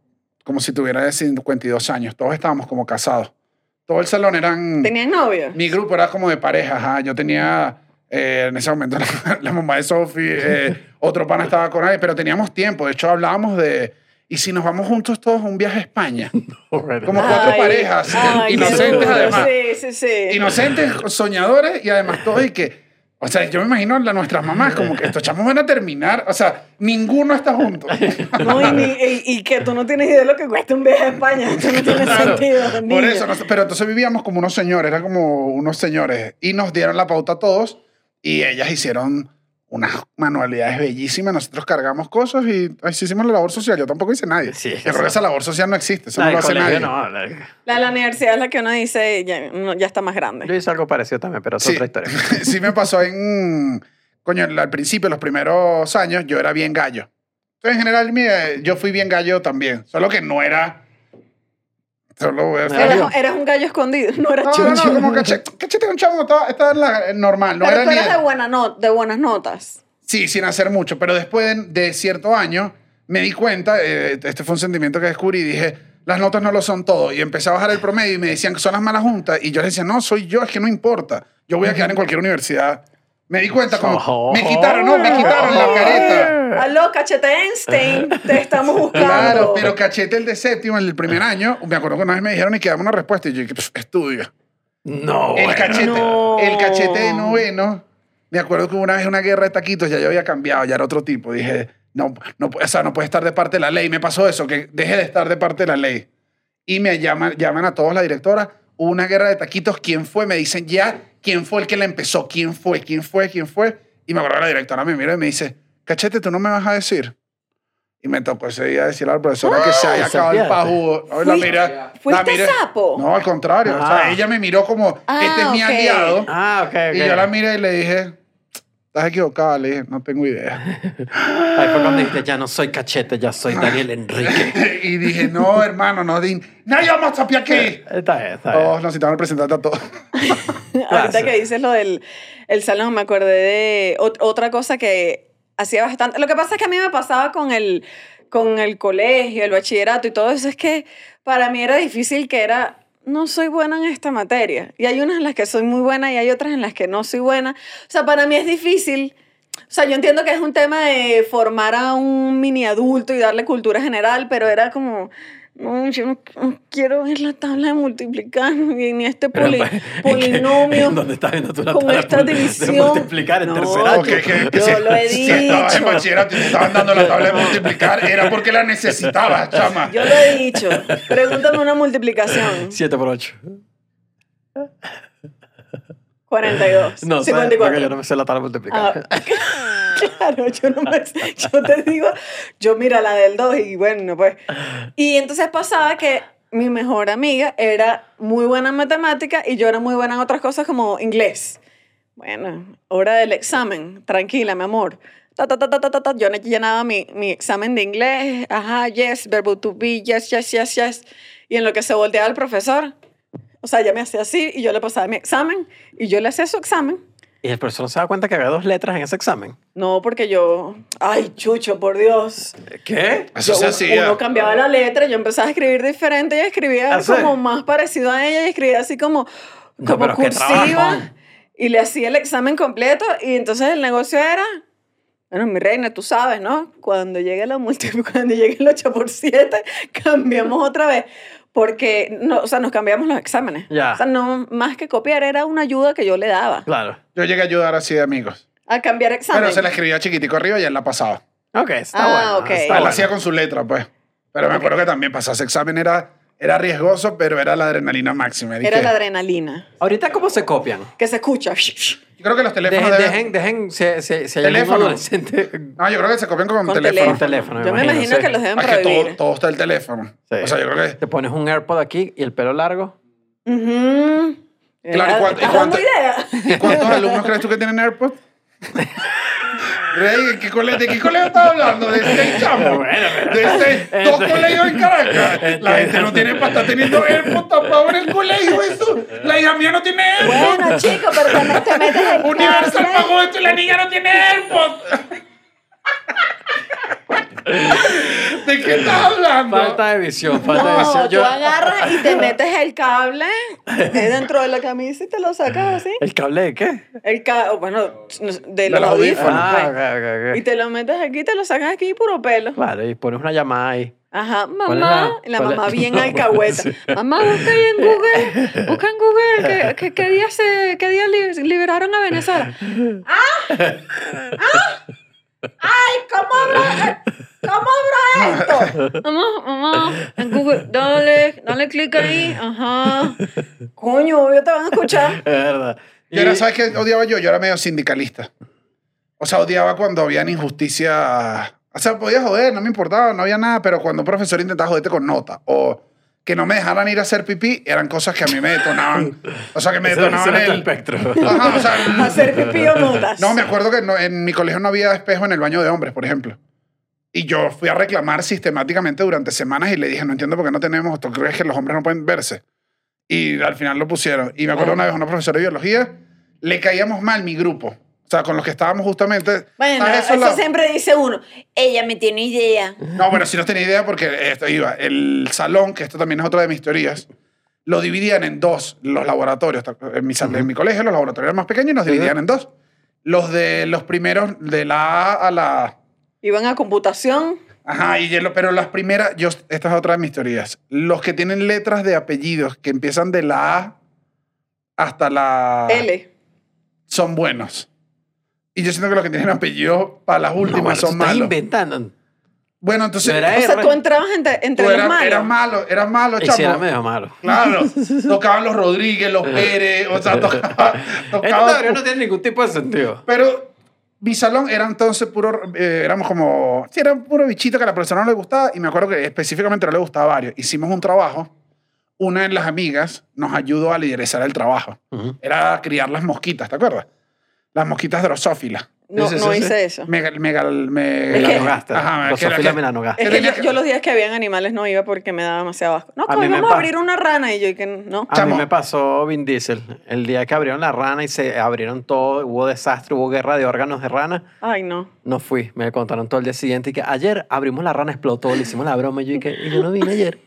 como si tuviera 52 años. Todos estábamos como casados. Todo el salón eran, ¿Tenías novio? mi grupo era como de pareja. ajá. Yo tenía, eh, en ese momento, [LAUGHS] la, la mamá de Sophie, eh, [LAUGHS] otro pana estaba con él, pero teníamos tiempo. De hecho, hablábamos de, ¿y si nos vamos juntos todos a un viaje a España? [LAUGHS] Como cuatro Ay, parejas, ay, inocentes además Sí, sí, sí. inocentes, soñadores y además todo y que, o sea, yo me imagino a nuestras mamás como que estos chamos van a terminar, o sea, ninguno está junto. [LAUGHS] No, y, ni- y- y que tú no tienes idea de lo que cuesta un viaje a España. Eso no tiene Claro, sentido. Por niño. eso, no pero entonces vivíamos como unos señores, eran como unos señores y nos dieron la pauta a todos y ellas hicieron unas manualidades bellísimas, nosotros cargamos cosas y así hicimos la labor social, yo tampoco hice nadie. Sí, yo creo eso- que esa labor social no existe, eso la no lo hace nadie. no, la- La de la universidad es la que uno dice, ya, ya está más grande. Yo hice algo parecido también, pero es Sí. otra historia. [LAUGHS] sí me pasó en, coño, al principio, los primeros años, yo era bien gallo. Entonces, en general, mira, yo fui bien gallo también, solo que no era... Solo voy a eras un gallo escondido, no eras No, no, chucho. no, como cachete, cachete con chamo, estaba, estaba en la, normal, no Pero era tú ni... de, buena no- de buenas notas. Sí, sin hacer mucho, pero después de, de cierto año me di cuenta, eh, este fue un sentimiento que descubrí y dije, las notas no lo son todo. Y empecé a bajar el promedio y me decían que son las malas juntas. Y yo les decía, no, soy yo, es que no importa. Yo voy a quedar en cualquier universidad. Me di cuenta como, me quitaron, no, me quitaron la careta. Aló, cachete Einstein, te estamos [LAUGHS] buscando. Claro, pero cachete el de séptimo, el del primer año, me acuerdo que una vez me dijeron y quedamos una respuesta y yo dije, "Pff, estudia. No, El cachete, No. el cachete de noveno, me acuerdo que una vez una guerra de taquitos ya yo había cambiado, ya era otro tipo. Dije, no, no, o sea, no puede estar de parte de la ley. Me pasó eso, que dejé de estar de parte de la ley. Y me llaman, llaman a todos la directora, hubo una guerra de taquitos, ¿quién fue? Me dicen ya, ¿quién fue el que la empezó? ¿Quién fue? ¿Quién fue? ¿Quién fue? Y me acuerdo que la directora me mira y me dice, cachete, ¿tú no me vas a decir? Y me tocó ese día decirle a la profesora que se había ¡Ah! acabado el pajugo. Ay, La Fuiste- mira, ¿fuiste la miré- sapo? No, al contrario. O sea, Ah. ella me miró como, Ah, este es mi ok. aliado. Ah, ok, ok. Y yo la miré y le dije, estás equivocada. Le dije, no tengo idea. [LAUGHS] Ahí fue cuando dijiste, ya no soy cachete, ya soy Daniel Enrique. [LAUGHS] y dije, no, hermano, no, di, nadie vamos a tapiar aquí. Está bien, está bien. Todos nos citaron representante a todos. [LAUGHS] [LAUGHS] Ahorita que dices lo del el salón, me acordé de ot- otra cosa que hacía bastante. Lo que pasa es que a mí me pasaba con el, con el colegio, el bachillerato y todo eso, es que para mí era difícil que era. No soy buena en esta materia. Y hay unas en las que soy muy buena y hay otras en las que no soy buena. O sea, para mí es difícil. O sea, yo entiendo que es un tema de formar a un mini adulto y darle cultura general, pero era como, no, yo no, no quiero ver la tabla de multiplicar [LAUGHS] ni este poli- polinomio ¿Dónde estás viendo tú la con tabla esta de división. multiplicar en No, tercer yo- año? Ok, que- que yo si- lo he Si estabas en dicho. bachillerato y te estaban dando la tabla de [LAUGHS] multiplicar, era porque la necesitabas, chama. Yo lo he dicho. Pregúntame una multiplicación. 7 por 8. 42. No, ¿sabes? 54. porque yo no me sé la tabla de multiplicar. Ah, [LAUGHS] claro, yo no me, yo te digo, yo mira la del 2 y bueno, pues. Y entonces pasaba que mi mejor amiga era muy buena en matemática y yo era muy buena en otras cosas como inglés. Bueno, hora del examen, tranquila, mi amor. Ta, ta, ta, ta, ta, ta, ta. Yo llenaba mi, mi examen de inglés, ajá, yes, verbo to be, yes, yes, yes, yes. Y en lo que se volteaba el profesor, o sea, ella me hacía así y yo le pasaba mi examen y yo le hacía su examen. Y el profesor no se da cuenta que había dos letras en ese examen. No, porque yo. Ay, chucho, por Dios. ¿Qué? Eso Yo- se hacía. Uno cambiaba la letra, yo empezaba a escribir diferente, ella escribía ¿Ah, sí? como más parecido a ella y escribía así como, No, como cursiva. Y le hacía el examen completo y entonces el negocio era. Bueno, mi reina, tú sabes, ¿no? Cuando llegue, la multi, [LAUGHS] cuando llegue el 8 por 7, [LAUGHS] cambiamos otra vez. Porque, no, o sea, nos cambiamos los exámenes. Ya. O sea, no, más que copiar, era una ayuda que yo le daba. Claro. Yo llegué a ayudar así de amigos. A cambiar examen. Pero se la escribía chiquitico arriba y él la pasaba. Ok, está Ah, bueno. ok. está Él la bueno. hacía con su letra, pues. Pero me acuerdo que también pasar ese examen era, era riesgoso, pero era la adrenalina máxima. Era Dije, la adrenalina. Ahorita, ¿cómo se copian? Que se escucha. Creo que los teléfonos Dejen, deben- dejen, si hay algún Teléfono. adolescente... No, [LAUGHS] yo creo que se copian con, Con teléfono. teléfono. Yo me imagino, imagino sí. que los deben Es que todo, prohibir. todo está el teléfono. Sí. O sea, yo creo que... Te pones un AirPod aquí y el pelo largo. Claro, ¿y cuánto- y. ¿Y cuántos alumnos crees tú que tienen AirPods? [LAUGHS] Rey, ¿de qué colegio, ¿de qué colegio estás hablando? ¿De? Bueno, pero- ¿De seis? ¿Dos colegios en Caracas? La gente no tiene para estar teniendo AirPods tapado en el colegio, eso. La hija mía no tiene AirPods. Bueno, chico, pero también te metes el [LAUGHS] Universal pagó esto y la niña no tiene AirPods. ¿De qué estás hablando? Falta de visión, falta de No, visión. tú Yo- agarras y te metes el cable [LAUGHS] eh, dentro de la camisa y te lo sacas así. ¿El cable de qué? El cable, bueno, de los los audífonos. Ah, pues. Y te lo metes aquí, te lo sacas aquí puro pelo. Claro, y pones una llamada ahí. Ajá, ¿Cuál es mamá. la- Y mamá bien No, [LAUGHS] alcahueta. sí. Mamá, busca ahí en Google. [LAUGHS] Busca en Google qué, qué, qué día, se, qué día li- liberaron a Venezuela. ¡Ah! ¡Ah! ¡Ay! ¿Cómo abro, ¿cómo abro esto? Mamá, mamá, en Google. Dale, dale clic ahí. Ajá. Coño, obvio te van a escuchar. [LAUGHS] Es verdad. Yo era, ¿sabes qué odiaba yo? Yo era medio sindicalista. O sea, odiaba cuando habían injusticia. O sea, podía joder, no me importaba, no había nada, pero cuando un profesor intentaba joderte con nota o que no me dejaran ir a hacer pipí, eran cosas que a mí me detonaban. O sea, que me detonaban el... espectro. Ajá, o sea, [LAUGHS] Hacer pipí o. No, me acuerdo que no- en mi colegio no había espejo en el baño de hombres, por ejemplo. Y yo fui a reclamar sistemáticamente durante semanas y le dije, no entiendo por qué no tenemos, ¿tú crees que los hombres no pueden verse? Y al final lo pusieron. Y me acuerdo una vez una profesora de biología, le caíamos mal mi grupo. O sea, con los que estábamos justamente... Bueno, eso, la- siempre dice uno. Ella me tiene idea. No, bueno, sí no tenía idea porque esto iba. El salón, que esto también es otra de mis teorías, lo dividían en dos, los laboratorios. En mi, sal- en mi colegio los laboratorios eran más pequeños y nos dividían en dos. Los de los primeros, de la A a la. Iban a computación. Ajá, y pero las primeras, yo, esta es otra de mis teorías. Los que tienen letras de apellidos que empiezan de la A hasta la L. son buenos. Y yo siento que los que tienen apellidos para las No, últimas bueno, tú son estás malos. inventando. Bueno, entonces No era O sea, tú entrabas entre, entre tú los eras, malos. eras malo, eras malo, Y si era chamo. medio malo. Claro, [LAUGHS] tocaban los Rodríguez, los Pérez, o sea, tocaba, Esta tocaba- teoría no tiene ningún tipo de sentido. Pero mi salón era entonces puro, eh, éramos como, sí, era un puro bichito que a la profesora no le gustaba y me acuerdo que específicamente no le gustaba a varios. Hicimos un trabajo, una de las amigas nos ayudó a liderizar el trabajo. Ujú. Era criar las mosquitas, ¿te acuerdas? Las mosquitas drosófilas. No, Sí, sí, no sí, hice eso. Mega, mega, me, Melanogasta. Ajá, Drosófila melanogasta. Es Que yo, yo los días que habían animales no iba porque me daba demasiado asco. No, A mí me vamos a abrir una rana y yo y que no. A Chamo. mí me pasó Vin Diesel. El día que abrieron la rana y se abrieron todo, hubo desastre, hubo guerra de órganos de rana. Ay, no. No fui, me contaron todo el día siguiente y que ayer abrimos la rana, explotó, le hicimos la broma y yo, y que, y yo no vine ayer.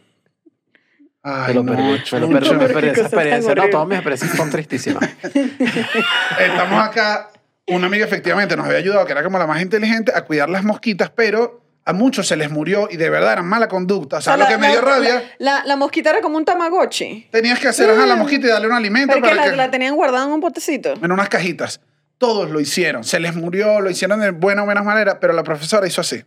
Ay, Me lo no, perdí, chulo. perdí esa cosa tan experiencia. No, todas mis experiencias son tristísimas. [LAUGHS] Estamos acá, una amiga efectivamente nos había ayudado, que era como la más inteligente, a cuidar las mosquitas, pero a muchos se les murió y de verdad eran mala conducta. O sea, lo la- que me la- dio rabia, La, la, la mosquita era como un tamagotchi. tenías que hacer ajá, la mosquita y darle un alimento Porque para la, que, la tenían guardada en un potecito. en unas cajitas. Todos lo hicieron. Se les murió, lo hicieron de buena o buena manera, pero la profesora hizo así.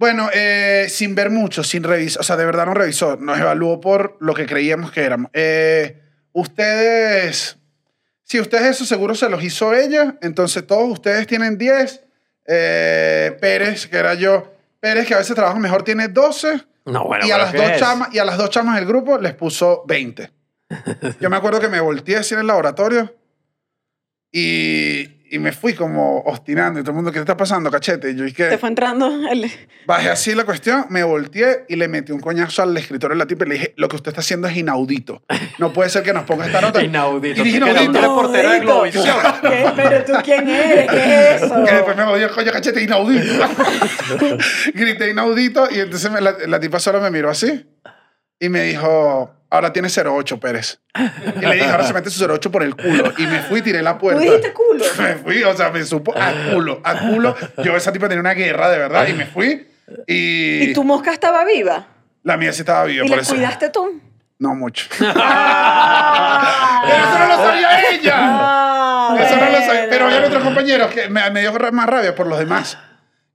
Bueno, eh, sin ver mucho, sin revisar, o sea, de verdad no revisó, nos evaluó por lo que creíamos que éramos. Eh, ustedes, si ustedes eso seguro se los hizo ella, entonces todos ustedes tienen 10. Eh, Pérez, que era yo, Pérez, que a veces trabaja mejor, tiene 12. No, bueno, y, a las ¿qué dos chamas, y a las dos chamas del grupo les puso 20. [LAUGHS] Yo me acuerdo que me volteé así en el laboratorio y, y me fui como obstinando. Y todo el mundo, ¿qué te está pasando, cachete? Y yo Te dije, fue entrando el... bajé así la cuestión, me volteé y le metí un coñazo al escritorio de la tipa y le dije, lo que usted está haciendo es inaudito. No puede ser que nos ponga esta nota. [LAUGHS] Inaudito. Y dije, inaudito. reportero de Globovisión. [LAUGHS] ¿Qué? Pero tú quién eres, ¿qué es [LAUGHS] eso? Que después me jodió, coño, cachete, inaudito. Grité inaudito y entonces me- la, la tipa solo me miró así y me dijo, ahora tiene 08, Pérez. Y le dije, ahora se mete su 08 por el culo. Y me fui y tiré la ¿Tú puerta. dijiste culo? [LAUGHS] Me fui, o sea, me supo a culo, a culo. Yo esa tipa tenía una guerra de verdad y me fui y, ¿Y tu mosca estaba viva? la mía sí estaba viva ¿Y por la eso. cuidaste tú? No mucho. [LAUGHS] Pero eso no lo sabía ella. Ah, Eso no lo sabía. Pero había otros compañeros que me, me dio más rabia por los demás.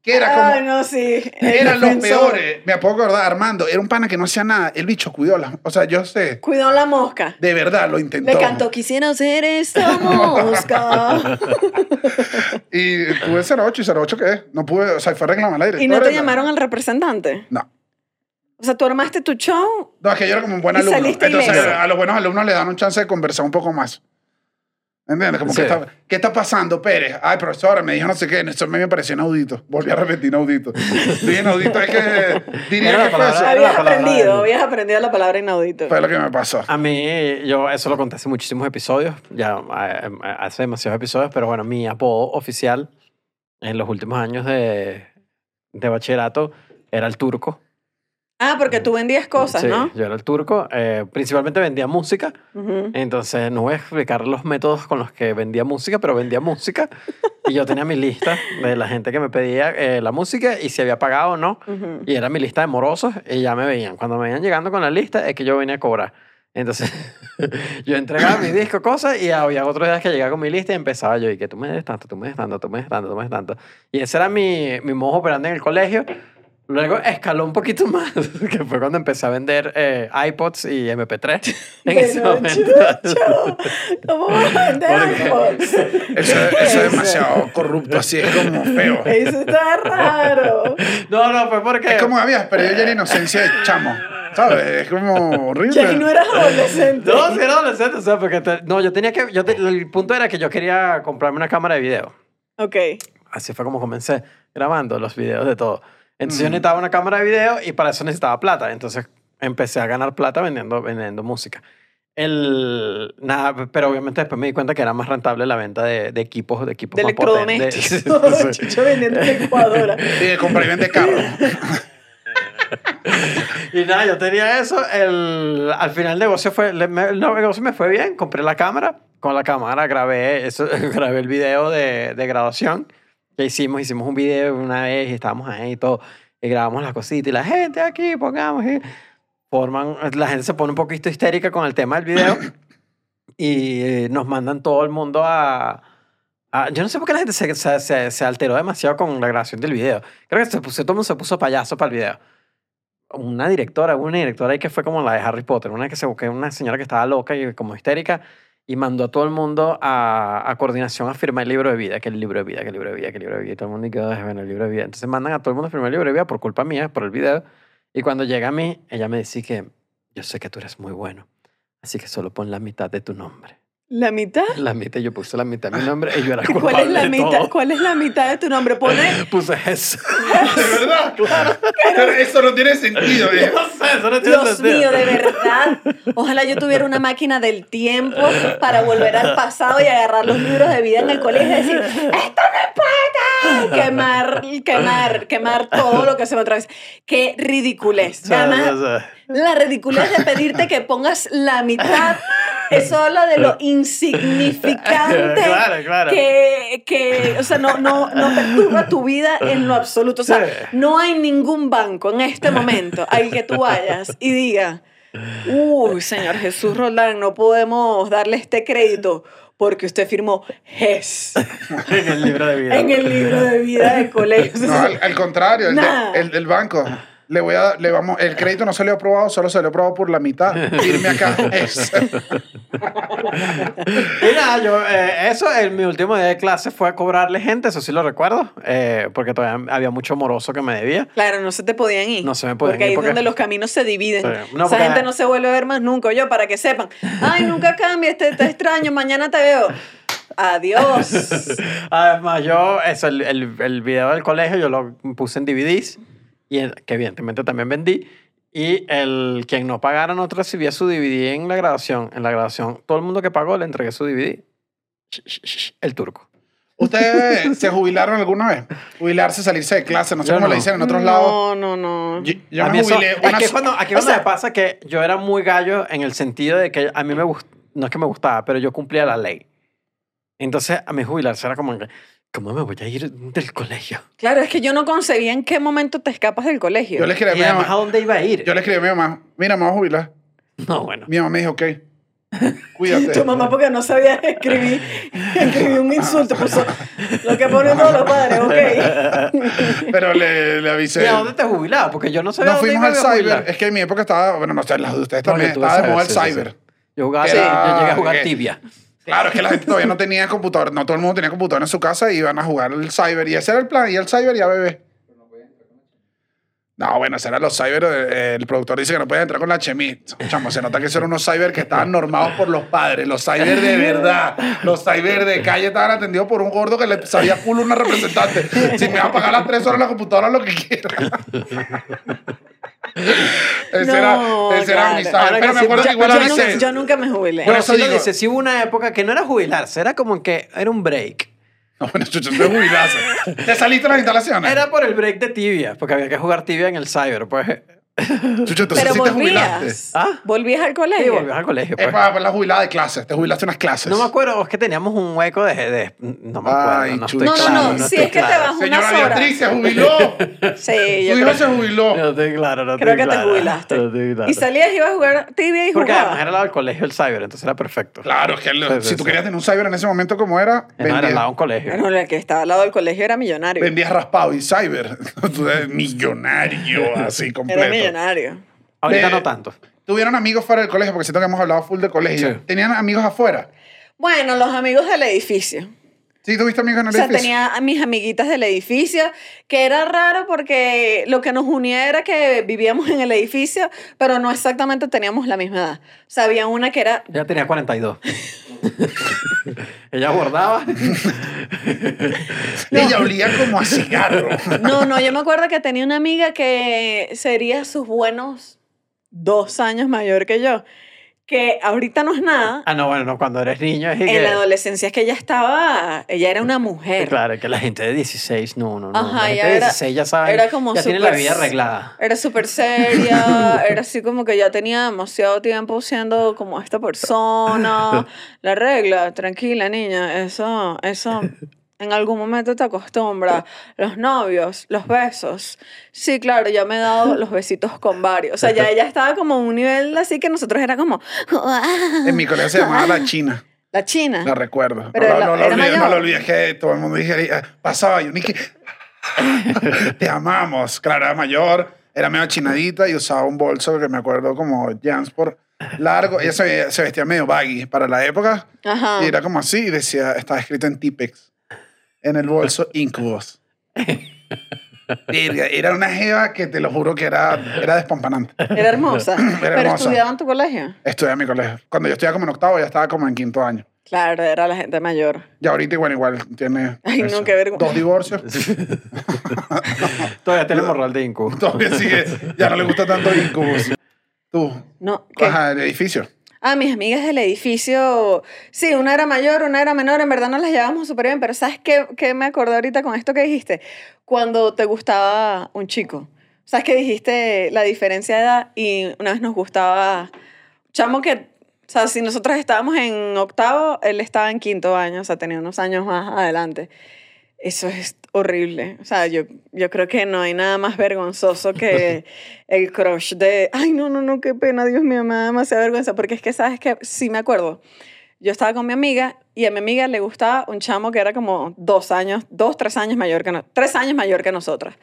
Que era como... Ay, no, sí. Eran los peores. Me puedo acordar, Armando, era un pana que no hacía nada. El bicho cuidó las... O sea, yo sé, Cuidado la mosca. de verdad lo intentó. Le cantó, quisiera ser esta mosca. [LAUGHS] Y pude 08 y 08 ¿qué es? No pude, o sea, fue reclamar la ¿Y directora. no te llamaron al representante? No. O sea, tú armaste tu show. No, es que yo era como un buen Y alumno. Entonces, ileso. a los buenos alumnos le dan un chance de conversar un poco más. ¿Entiendes? Como Sí. que está, ¿qué está pasando, Pérez? Ay, profesora, me dijo no sé qué. Eso me pareció inaudito. Volví a repetir inaudito. Dije inaudito, es que [LAUGHS] diría Era que fue palabra- eso. Habías aprendido, habías aprendido la palabra inaudito. Fue lo que me pasó. A mí, yo eso lo conté hace muchísimos episodios, ya hace demasiados episodios, pero bueno, mi apodo oficial en los últimos años de, de bachillerato era el turco. Ah, porque tú vendías cosas, Sí, ¿no? Yo era el turco. eh, principalmente vendía música. Ujú. Entonces, no voy a explicar los métodos con los que vendía música, pero vendía música. y yo tenía mi lista de la gente que me pedía eh, la música y si había pagado o no. Ujú. Y era mi lista de morosos y ya me veían. Cuando me veían llegando con la lista, es que yo venía a cobrar. Entonces, [LAUGHS] yo entregaba mi disco, cosas, y había otros días que llegaba con mi lista y empezaba yo, y que tú me des tanto, tú me des tanto, tú me des tanto, tú me des tanto. Y ese era mi, mi modo operando en el colegio. Luego escaló un poquito [LAUGHS] más, que fue cuando empecé a vender eh, iPods y MP3 [LAUGHS] en ese momento. chucho, ¿Cómo vas a vender Porque- iPods? [LAUGHS] Eso, eso es demasiado corrupto, así es como feo. Eso está raro. No, no, fue porque... Es como habías perdido ya la inocencia de chamo. ¿Sabes? Es como horrible. Ya no eras adolescente. No, sí era adolescente, o sea, porque... te- no, yo tenía que... Yo te- el punto era que yo quería comprarme una cámara de video. Ok. Así fue como comencé grabando los videos de todo. Entonces Mm. yo necesitaba una cámara de video y para eso necesitaba plata. Entonces empecé a ganar plata vendiendo, vendiendo música. El, nada, pero obviamente después me di cuenta que era más rentable la venta de, de equipos, de equipos De más potentes. [LAUGHS] Sí, sí, sí. [LAUGHS] Chucho vendiendo licuadora. Y de comprar y vender carro. [LAUGHS] Y nada, yo tenía eso. El, al final el negocio, fue, el negocio me fue bien. Compré la cámara. Con la cámara grabé, eso, grabé el video de, de graduación que hicimos. Hicimos un video una vez y estábamos ahí y todo. Y grabamos las cositas. Y la gente aquí, pongamos. Y forman, la gente se pone un poquito histérica con el tema del video. [COUGHS] y eh, nos mandan todo el mundo a... a- yo no sé por qué la gente se, se, se, alteró demasiado con la grabación del video. Creo que se puso, todo el mundo se puso payaso para el video una directora, una directora ahí que fue como la de Harry Potter, una que se buscó una señora que estaba loca y como histérica y mandó a todo el mundo a, coordinación a firmar el libro de vida, que el libro de vida, que el libro de vida, que el libro de vida, y todo el mundo y quedó bueno, el libro de vida. Entonces mandan a todo el mundo a firmar el libro de vida por culpa mía, por el video. Y cuando llega a mí, ella me dice que yo sé que tú eres muy bueno, así que solo pon la mitad de tu nombre. ¿La mitad? La mitad, yo puse la mitad de mi nombre y yo era ¿Cuál culpable es la de mitad? todo. ¿Cuál es la mitad de tu nombre? Pone [LAUGHS] Puse eso. ¿De verdad? Claro. Pero eso no tiene sentido. [LAUGHS] ¿eh? no sé, eso no tiene Dios sentido. mío, de verdad. Ojalá yo tuviera una máquina del tiempo para volver al pasado y agarrar los libros de vida en el colegio y decir, ¡esto no puede! Quemar, quemar, quemar todo lo que se me atraviesa. Qué ridiculez. Además, la ridiculez de pedirte que pongas la mitad. Eso habla de lo [LAUGHS] insignificante [LAUGHS] Claro, claro. que, que, o sea, no, no, no perturba tu vida en lo absoluto. O sea, Sí. no hay ningún banco en este momento al que tú vayas y diga, uy, señor Jesús Roldán, no podemos darle este crédito porque usted firmó GES [LAUGHS] en el libro de vida. en el libro de vida del colegio. No, al, al contrario, el, de- el del banco. Le voy a, le vamos, el crédito no salió aprobado, solo salió aprobado por la mitad. Firme acá. [LAUGHS] Es. Y nada, yo, eh, eso en mi último día de clase fue a cobrarle gente, eso sí lo recuerdo, eh, porque todavía había mucho moroso que me debía. Claro, no se te podían ir. No se me podían porque ir ahí es porque- donde los caminos se dividen. Sí. No, Esa gente no se vuelve a ver más nunca. Yo, para que sepan. Ay, nunca cambia, este está extraño, mañana te veo. Adiós. [LAUGHS] Además, yo, eso, el, el, el video del colegio yo lo puse en DVDs, y que evidentemente también vendí. Y el quien no pagara no recibía su DVD en la grabación. En la grabación, todo el mundo que pagó le entregué su DVD. El turco. ¿Ustedes [LAUGHS] se jubilaron alguna vez? Jubilarse, salirse de clase, no sé Yo cómo no. le dicen en otros lados. No, no, no. Yo, yo A me mí eso- jubilé es una que so- cuando, aquí cuando sea- me pasa que yo era muy gallo en el sentido de que a mí me gustaba, no es que me gustaba, pero yo cumplía la ley. Entonces a mí jubilarse era como que, ¿cómo me voy a ir del colegio? Claro, es que yo no concebía en qué momento te escapas del colegio. Yo le escribí a Y mi además, ¿a mamá. dónde iba a ir? Yo le escribí a mi mamá. Mira, me voy a jubilar. No, bueno. Mi mamá me dijo, ok. Cuídate. Tu mamá porque no sabía escribir, escribir un insulto, puso lo que ponen todos los padres, ok. [LAUGHS] Pero le, le avisé. ¿Y a dónde te jubilabas? Porque yo no sabía Nos dónde fuimos iba al a cyber. jubilar. Es que en mi época estaba, bueno, no sé, las de ustedes también, tuve estaba de moda el cyber, sí, sí, cyber. sí. Yo jugaba, Era- yo llegué a jugar tibia. Claro, es que la gente todavía no tenía computador, no todo el mundo tenía computador en su casa y iban a jugar el cyber. Y ese era el plan, y el cyber ya bebé. No, bueno, ese era los cyber. eh, El productor dice que no puede entrar con la chemit. Chamo, se nota que esos eran unos cyber que estaban normados por los padres. Los cyber de verdad. Los cyber de calle estaban atendidos por un gordo que le sabía culo una representante. Si me va a pagar las tres horas la computadora, lo que quiera. [LAUGHS] ese No, era, ese era claro. mi Pero que me acuerdo yo- que igual yo, avisé. nunca, yo nunca me jubilé. Pero eso digo- dice, sí hubo una época que no era jubilarse, era como que era un break. No, bueno, chucho, te jubilaste. ¿Te saliste de las instalaciones? Era por el break de tibia, porque había que jugar tibia en el cyber, pues. Chucho, entonces Pero sí te jubilaste. volvías. ¿Ah? ¿Volvías al Sí, colegio? volvías al colegio, Es pues. para, la jubilada de clases. Te jubilaste unas clases. No me acuerdo, es que teníamos un hueco de... de- no me acuerdo, Ay, no estoy No, no, claro. no, si es que te vas unas Señora horas. Beatriz se jubiló. [LAUGHS] Sí, yo Su hijo creo, se jubiló. No estoy claro, no creo que te jubilaste. No estoy claro. Y salías y ibas a jugar tibia y Porque además jugabas. era al lado del colegio el cyber, entonces era perfecto. Claro, es que Sí, sí, si tú sí. querías tener un cyber en ese momento como era, No, era al lado de un colegio. El que estaba al lado del colegio era millonario. vendías raspado y cyber. [LAUGHS] Tú eres millonario, así completo. Millonario. Ahorita De- no tanto. Tuvieron amigos fuera del colegio, porque siento que hemos hablado full de colegio. Sí. ¿Tenían amigos afuera? Bueno, los amigos del edificio. ¿Sí tuviste amigos en O el sea, edificio? tenía a mis amiguitas del edificio, que era raro porque lo que nos unía era que vivíamos en el edificio, pero no exactamente teníamos la misma edad. O sea, había una que era Ella tenía 42. Ella bordaba. [LAUGHS] Ella olía como a cigarro. No, no, yo me acuerdo que tenía una amiga que sería sus buenos dos años mayor que yo, que ahorita no es nada. Ah, no, bueno, no, cuando eres niño es En que... la adolescencia es que ella estaba, ella era una mujer. Claro, que la gente de 16, no, no, no. Ajá, la gente ya de era- 16 ya saben, era como ya tiene súper la vida arreglada. Era súper seria, [LAUGHS] era así como que ya tenía demasiado tiempo siendo como esta persona. [LAUGHS] La regla, tranquila niña, eso, eso en algún momento te acostumbras. Los novios, los besos. Sí, claro, ya me he dado los besitos con varios. O sea, ya ella estaba como a un nivel así que nosotros era como... En mi colegio se llamaba La China. La china. La recuerdo. Pero no, era- no, no, era olvidé, no lo olvidé, es que todo el mundo dije, eh, pasaba yo, ni que [LAUGHS] te amamos. Claro, era mayor, era medio chinadita y usaba un bolso que me acuerdo como Jansport largo. Ella se, se vestía medio baggy para la época Ajá. y era como así y decía, estaba escrito en Tipex. En el bolso, Incubus. [LAUGHS] Era una jeva que te lo juro que era, era despampanante. Era hermosa. Pero hermosa. estudiaba en tu colegio. Estudié en mi colegio. Cuando yo estudiaba como en octavo, ya estaba como en quinto año. Claro, era la gente mayor. Y ahorita, bueno, igual tiene Ay, no, qué vergüenza. dos divorcios. [LAUGHS] Todavía tiene morral de Incu. Todavía sigue, ya no le gusta tanto Incubus. Tú, No, ¿qué? ajá, el edificio. Ah, mis amigas del edificio, sí, una era mayor, una era menor, en verdad no las llevábamos súper bien, pero ¿sabes qué, qué me acordé ahorita con esto que dijiste? Cuando te gustaba un chico. ¿Sabes que dijiste la diferencia de edad? Y una vez nos gustaba chamo que, o sea, si nosotros estábamos en octavo, él estaba en quinto año, o sea, tenía unos años más adelante. Eso es horrible. O sea, yo, yo creo que no hay nada más vergonzoso que [LAUGHS] el crush de, ay, no, no, no, qué pena, Dios mío, me da demasiada vergüenza. Porque es que, ¿sabes que Sí me acuerdo. Yo estaba con mi amiga y a mi amiga le gustaba un chamo que era como dos años, dos, tres años mayor que nosotros, tres años mayor que nosotras.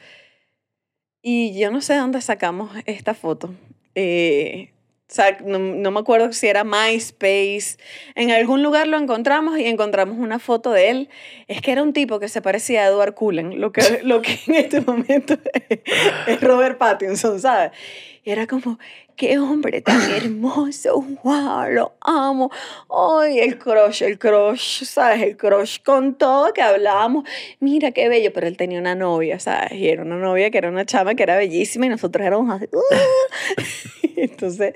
Y yo no sé de dónde sacamos esta foto. Eh, o sea, no, no me acuerdo si era MySpace. En algún lugar lo encontramos y encontramos una foto de él. Es que era un tipo que se parecía a Edward Cullen, lo que, [LAUGHS] lo que en este momento es Robert Pattinson, ¿sabes? Y era como, qué hombre tan [COUGHS] hermoso, wow, lo amo. Ay, el crush, el crush, ¿sabes? El crush con todo que hablábamos. Mira qué bello, pero él tenía una novia, ¿sabes? Y era una novia que era una chama que era bellísima y nosotros éramos así. "Uh". [LAUGHS] [LAUGHS] Entonces,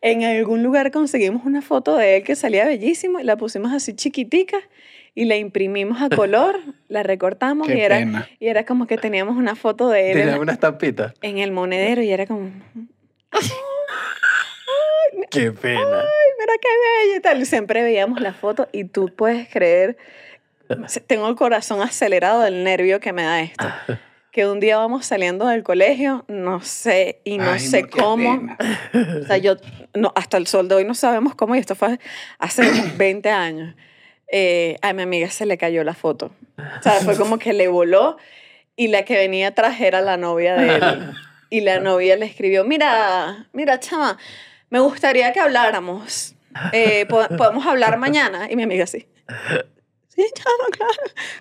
en algún lugar conseguimos una foto de él que salía bellísimo y la pusimos así chiquitica y la imprimimos a color, [LAUGHS] la recortamos Qué y era, pena. y era como que teníamos una foto de él en, Tiene una estampita. en el monedero y era como, Qué pena. mira qué bello y tal. Siempre veíamos la foto y tú puedes creer, [LAUGHS] tengo el corazón acelerado del nervio que me da esto. Que un día vamos saliendo del colegio, no sé, y no Ay, sé no, cómo. O sea, yo, no, hasta el sol de hoy no sabemos cómo, y esto fue hace [COUGHS] 20 años. Eh, a mi amiga se le cayó la foto. O sea, fue como que le voló y la que venía atrás era la novia de él. Y la novia le escribió, mira, mira, chama, me gustaría que habláramos. Eh, ¿po- ¿Podemos hablar mañana? Y mi amiga sí. Sí, chama, claro.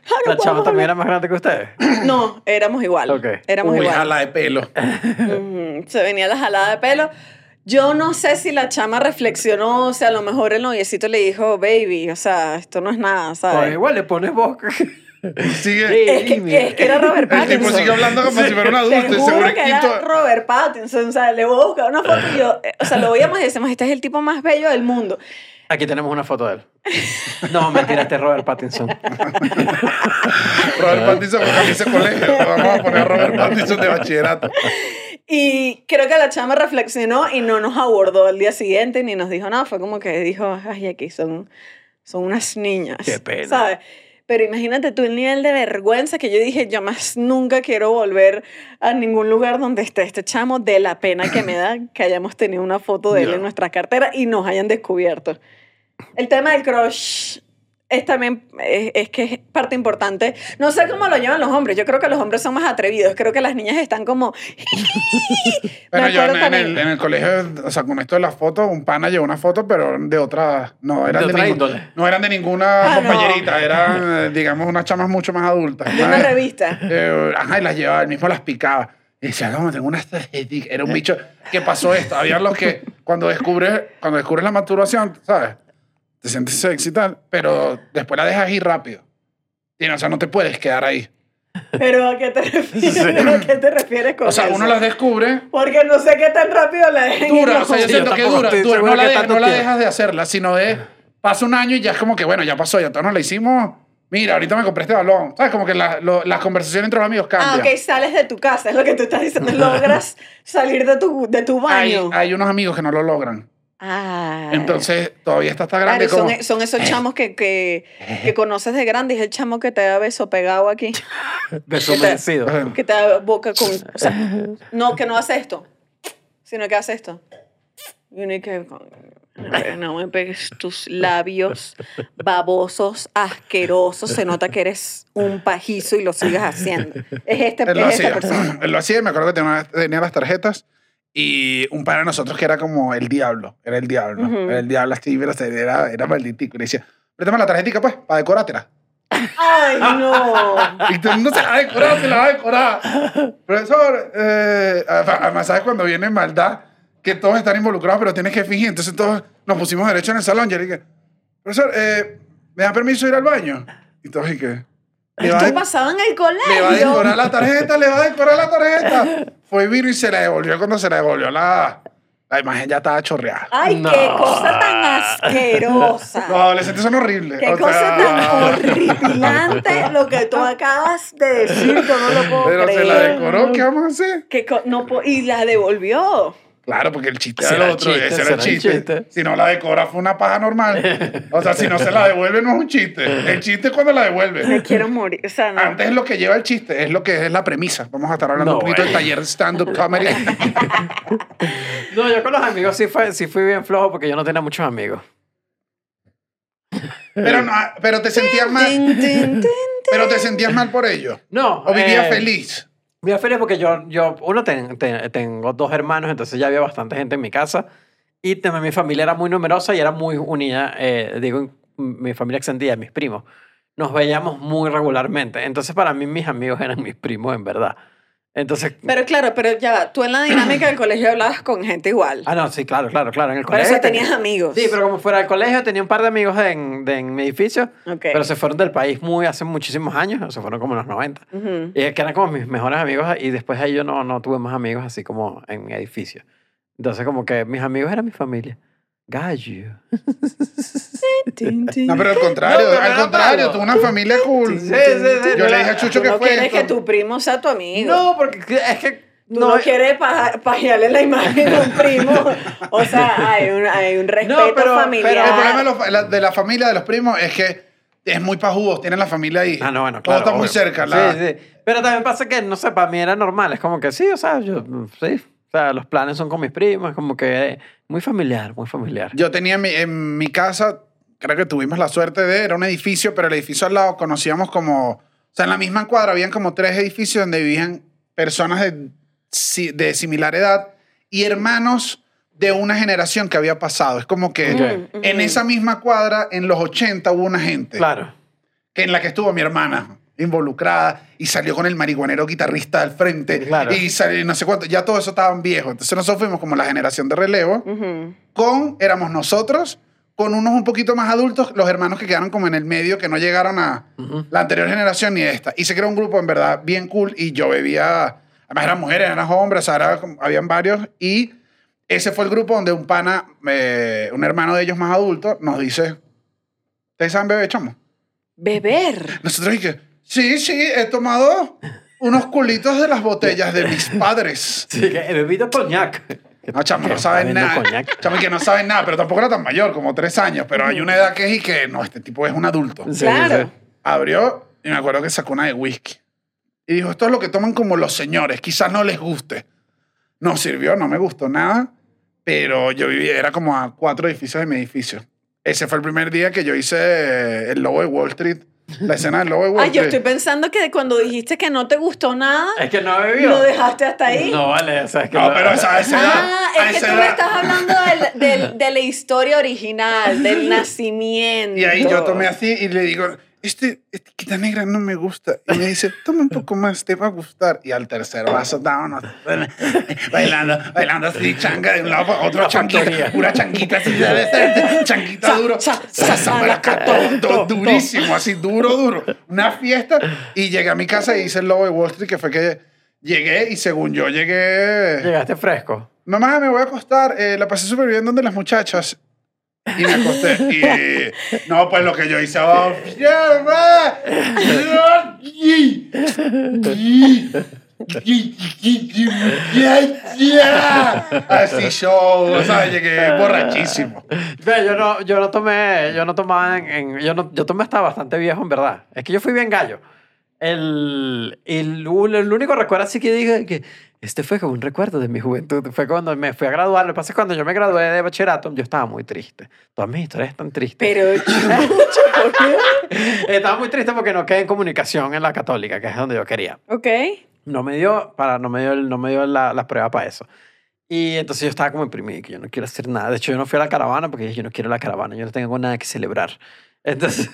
claro La chama también era hablar". más grande que ustedes. [CLEARS THROAT] No, éramos igual. Ok. Éramos Uy, igual. jala de pelo. [LAUGHS] Se venía la jalada de pelo. Yo no sé si la chama reflexionó, o sea, a lo mejor el noviecito le dijo, baby, o sea, esto no es nada, O ¿sabes? igual le pones voz. [LAUGHS] Sigue. Es que, es que era Robert El tipo Pattinson. sigue hablando como si fuera un Te adulto y juro seguro que es era quinto. Robert Pattinson, o sea, le voy a buscar una foto y yo, eh, o sea, lo veíamos y decimos, este es el tipo más bello del mundo. Aquí tenemos una foto de él. No, mentira, este es Robert Pattinson. Robert Pattinson con camisa de colegio. Vamos a poner a Robert Pattinson de bachillerato. Y creo que la chama reflexionó y no nos abordó al día siguiente ni nos dijo nada. Fue como que dijo, ay, aquí son, son unas niñas. Qué pena. ¿Sabes? Pero imagínate tú el nivel de vergüenza que yo dije, yo más nunca quiero volver a ningún lugar donde esté este chamo de la pena que me da que hayamos tenido una foto de él en nuestra cartera y nos hayan descubierto. El tema del crush es también, es, es que es parte importante. No sé cómo lo llevan los hombres. Yo creo que los hombres son más atrevidos. Creo que las niñas están como... [LAUGHS] Me yo en, en el, también- en el colegio, o sea, con esto de las fotos, un pana llevó una foto, pero de otra, no eran De de, otra ningún- no eran de ninguna Ah, no. compañerita, eran, eh, digamos, unas chamas mucho más adultas. De una ¿sabes? revista. Eh, ajá, y las llevaba, él mismo las picaba. Y decía, no, tengo una. Era un bicho que pasó esto. Había los que, cuando descubres, cuando descubres la maturación, ¿sabes? Te sientes sexy y tal, pero después la dejas ir rápido. Y, no, o sea, no te puedes quedar ahí. Pero ¿a qué te refieres, ¿A qué te refieres con O sea, eso? uno las descubre, Porque no sé qué tan rápido la dejen ir dura, o sea, yo Sí, siento yo que dura, estoy dura, no la, no la dejas de hacerla, sino de, pasa un año y ya es como que, bueno, ya pasó, ya todos nos la hicimos, mira, ahorita me compré este balón, ¿sabes? Como que la- lo- las conversaciones entre los amigos Ah, cambian. ok, sales de tu casa, es lo que tú estás diciendo. Logras [LAUGHS] salir de tu, de tu hay, baño. hay unos amigos que no lo logran. Ah. Entonces, todavía está tan Claro, grande son, como... son esos chamos que, que, que conoces de grande. Es el chamo que te da beso pegado aquí. [LAUGHS] Deshumanecido. Que te da boca con... O sea, no, que no hace esto. Sino que hace esto. Y uno y que... No me pegues tus labios babosos, asquerosos. Se nota que eres un pajizo y lo sigues haciendo. Es, este, Él lo es esta hacía. persona. Él lo hacía y me acuerdo que tenía, tenía las tarjetas y un par de nosotros que era como el diablo. Era el diablo. Ujú. Era el diablo así, pero era, era malditico. Y le decía, préstame la tarjetita pues, para decorártela. ¡Ay, [LAUGHS] no! Y todo el mundo se la va a decorar, se la va a decorar. Profesor, eh, además, ¿sabes cuando viene maldad? Que todos están involucrados, pero tienes que fingir. Entonces todos nos pusimos derecho en el salón. Y yo le dije, profesor, eh, ¿me da permiso de ir al baño? Y todos, ¿y qué? ¿Le va a Esto pasaba en el le va a decorar colegio. la tarjeta, le va a decorar la tarjeta. Fue vino y se la devolvió. Cuando se la devolvió, la, la imagen ya estaba chorreada. ¡Ay, No. qué cosa tan asquerosa! Los adolescentes son horribles. Qué o cosa sea, tan horripilante lo que tú acabas de decir, yo no lo puedo Pero creer. se la decoró, ¿qué vamos a hacer? Qué no y la devolvió. Claro, porque el chiste era el otro, chiste, ese era el chiste. chiste. Si no la decora fue una paja normal. O sea, si no se la devuelve no es un chiste. El chiste es cuando la Me devuelve. quiero morir. O sea, no. Antes es lo que lleva el chiste, es lo que es la premisa. Vamos a estar hablando No, un poquito del taller stand-up comedy. [LAUGHS] No, yo con los amigos sí, fue, sí fui bien flojo porque yo no tenía muchos amigos. pero, no, pero te sentías mal. Pero te sentías mal por ello. No. O vivías eh, feliz. Vivía feliz porque yo, yo uno, ten- ten- tengo dos hermanos, entonces ya había bastante gente en mi casa. Y también mi familia era muy numerosa y era muy unida, eh, digo, mi familia extendida, mis primos. Nos veíamos muy regularmente. Entonces, para mí, mis amigos eran mis primos, en verdad. Entonces. Pero claro, pero ya tú en la dinámica del colegio hablabas con gente igual. Ah, no, sí, claro, claro, claro. En el colegio. eso tenías tenía- amigos. Sí, pero como fuera del colegio, tenía un par de amigos en, de- en mi edificio, Ok. pero se fueron del país muy hace muchísimos años, se fueron como en los 90. Ujú. Y es que eran como mis mejores amigos y después de ahí yo no, no tuve más amigos así como en mi edificio. Entonces como que mis amigos eran mi familia. Gallo. No, pero al contrario, No, pero al contrario, tuve una familia cool. Sí, sí, sí. Yo le dije a Chucho Tú que no fue quieres esto. que tu primo sea tu amigo. No, porque es que... Tú no, quieres pa- pajearle la imagen de un primo. [LAUGHS] O sea, hay un, hay un respeto pero- familiar. El problema de, los- la- de la familia, de los primos, es que es muy pajugos, tienen la familia ahí. Ah, no, bueno, Todo claro. está muy cerca. la- Sí, sí. Pero también pasa que, no sé, para mí era normal. Es como que sí, o sea, yo, sí. O sea, los planes son con mis primos, como que eh, muy familiar, muy familiar. Yo tenía en mi, en mi casa, creo que tuvimos la suerte de, era un edificio, pero el edificio al lado conocíamos como, o sea, en la misma cuadra habían como tres edificios donde vivían personas de, si- de similar edad y hermanos de una generación que había pasado. Es como que Ok. en esa misma cuadra, en los 80, hubo una gente Claro. que en la que estuvo mi hermana involucrada y salió con el marihuanero guitarrista al frente Claro. y salió no sé cuánto, ya todo eso estaban viejos. Entonces nosotros fuimos como la generación de relevo con, éramos nosotros, con unos un poquito más adultos, los hermanos que quedaron como en el medio, que no llegaron a la anterior generación ni esta. Y se creó un grupo en verdad bien cool y yo bebía, además eran mujeres, eran hombres, o sea, era habían varios y ese fue el grupo donde un pana, eh, un hermano de ellos más adulto, nos dice, ¿ustedes saben beber, chamo? Beber. Nosotros dije, sí, sí, he tomado unos culitos de las botellas de mis padres. [LAUGHS] Sí, que he bebido coñac. No, chamo, no saben ¿Está nada. Chamo, que no saben nada, pero tampoco era tan mayor, como tres años. Pero hay una edad que es y que, no, este tipo es un adulto. Sí, Claro. sí. Abrió y me acuerdo que sacó una de whisky. Y dijo, esto es lo que toman como los señores, quizás no les guste. No sirvió, no me gustó nada, pero yo vivía, era como a cuatro edificios de mi edificio. Ese fue el primer día que yo hice eh, el lobo de Wall Street, la escena del lobo de Wall Ay, yo estoy pensando que cuando dijiste que no te gustó nada, Es que no bebió. lo dejaste hasta ahí. No, vale, o sea, es que No, lo- pero esa, edad, Ah, es que tú me estás hablando del, del- de la historia original, del [LAUGHS] nacimiento. Y ahí yo tomé así y le digo, este etiqueta negra no me gusta. Y me dice, toma un poco más, te va a gustar. Y al tercer vaso estábamos bailando, bailando así, changa de un lado para otro, chanquita, pura chanquita así, chanquita Sa- duro, todo, to- durísimo, así, duro, duro. Una fiesta. Y llegué a mi casa y hice el lobo de Wall Street, que fue que llegué y según yo llegué... Llegaste fresco. Mamá, me voy a acostar. Eh, la pasé súper bien donde las muchachas. Y me acosté. Y no, pues lo que yo hice. oh. Así show, o sea, llegué borrachísimo. Yo no, yo no tomé, yo no tomaba en, en- yo no, yo tomé hasta bastante viejo en verdad. Es que yo fui bien gallo. El, el, el único recuerdo así que dije que este fue como un recuerdo de mi juventud. Fue cuando me fui a graduar. Lo que pasa es cuando yo me gradué de bachillerato, yo estaba muy triste. Todas mis historias están tristes. Pero, [LAUGHS] ¿por qué? estaba muy triste porque no quedé en comunicación en la católica, que es donde yo quería. Ok. No me dio, para, no me dio, no me dio la, la prueba para eso. Y entonces yo estaba como imprimido, que yo no quiero hacer nada. De hecho, yo no fui a la caravana porque yo no quiero la caravana, yo no tengo nada que celebrar. Entonces...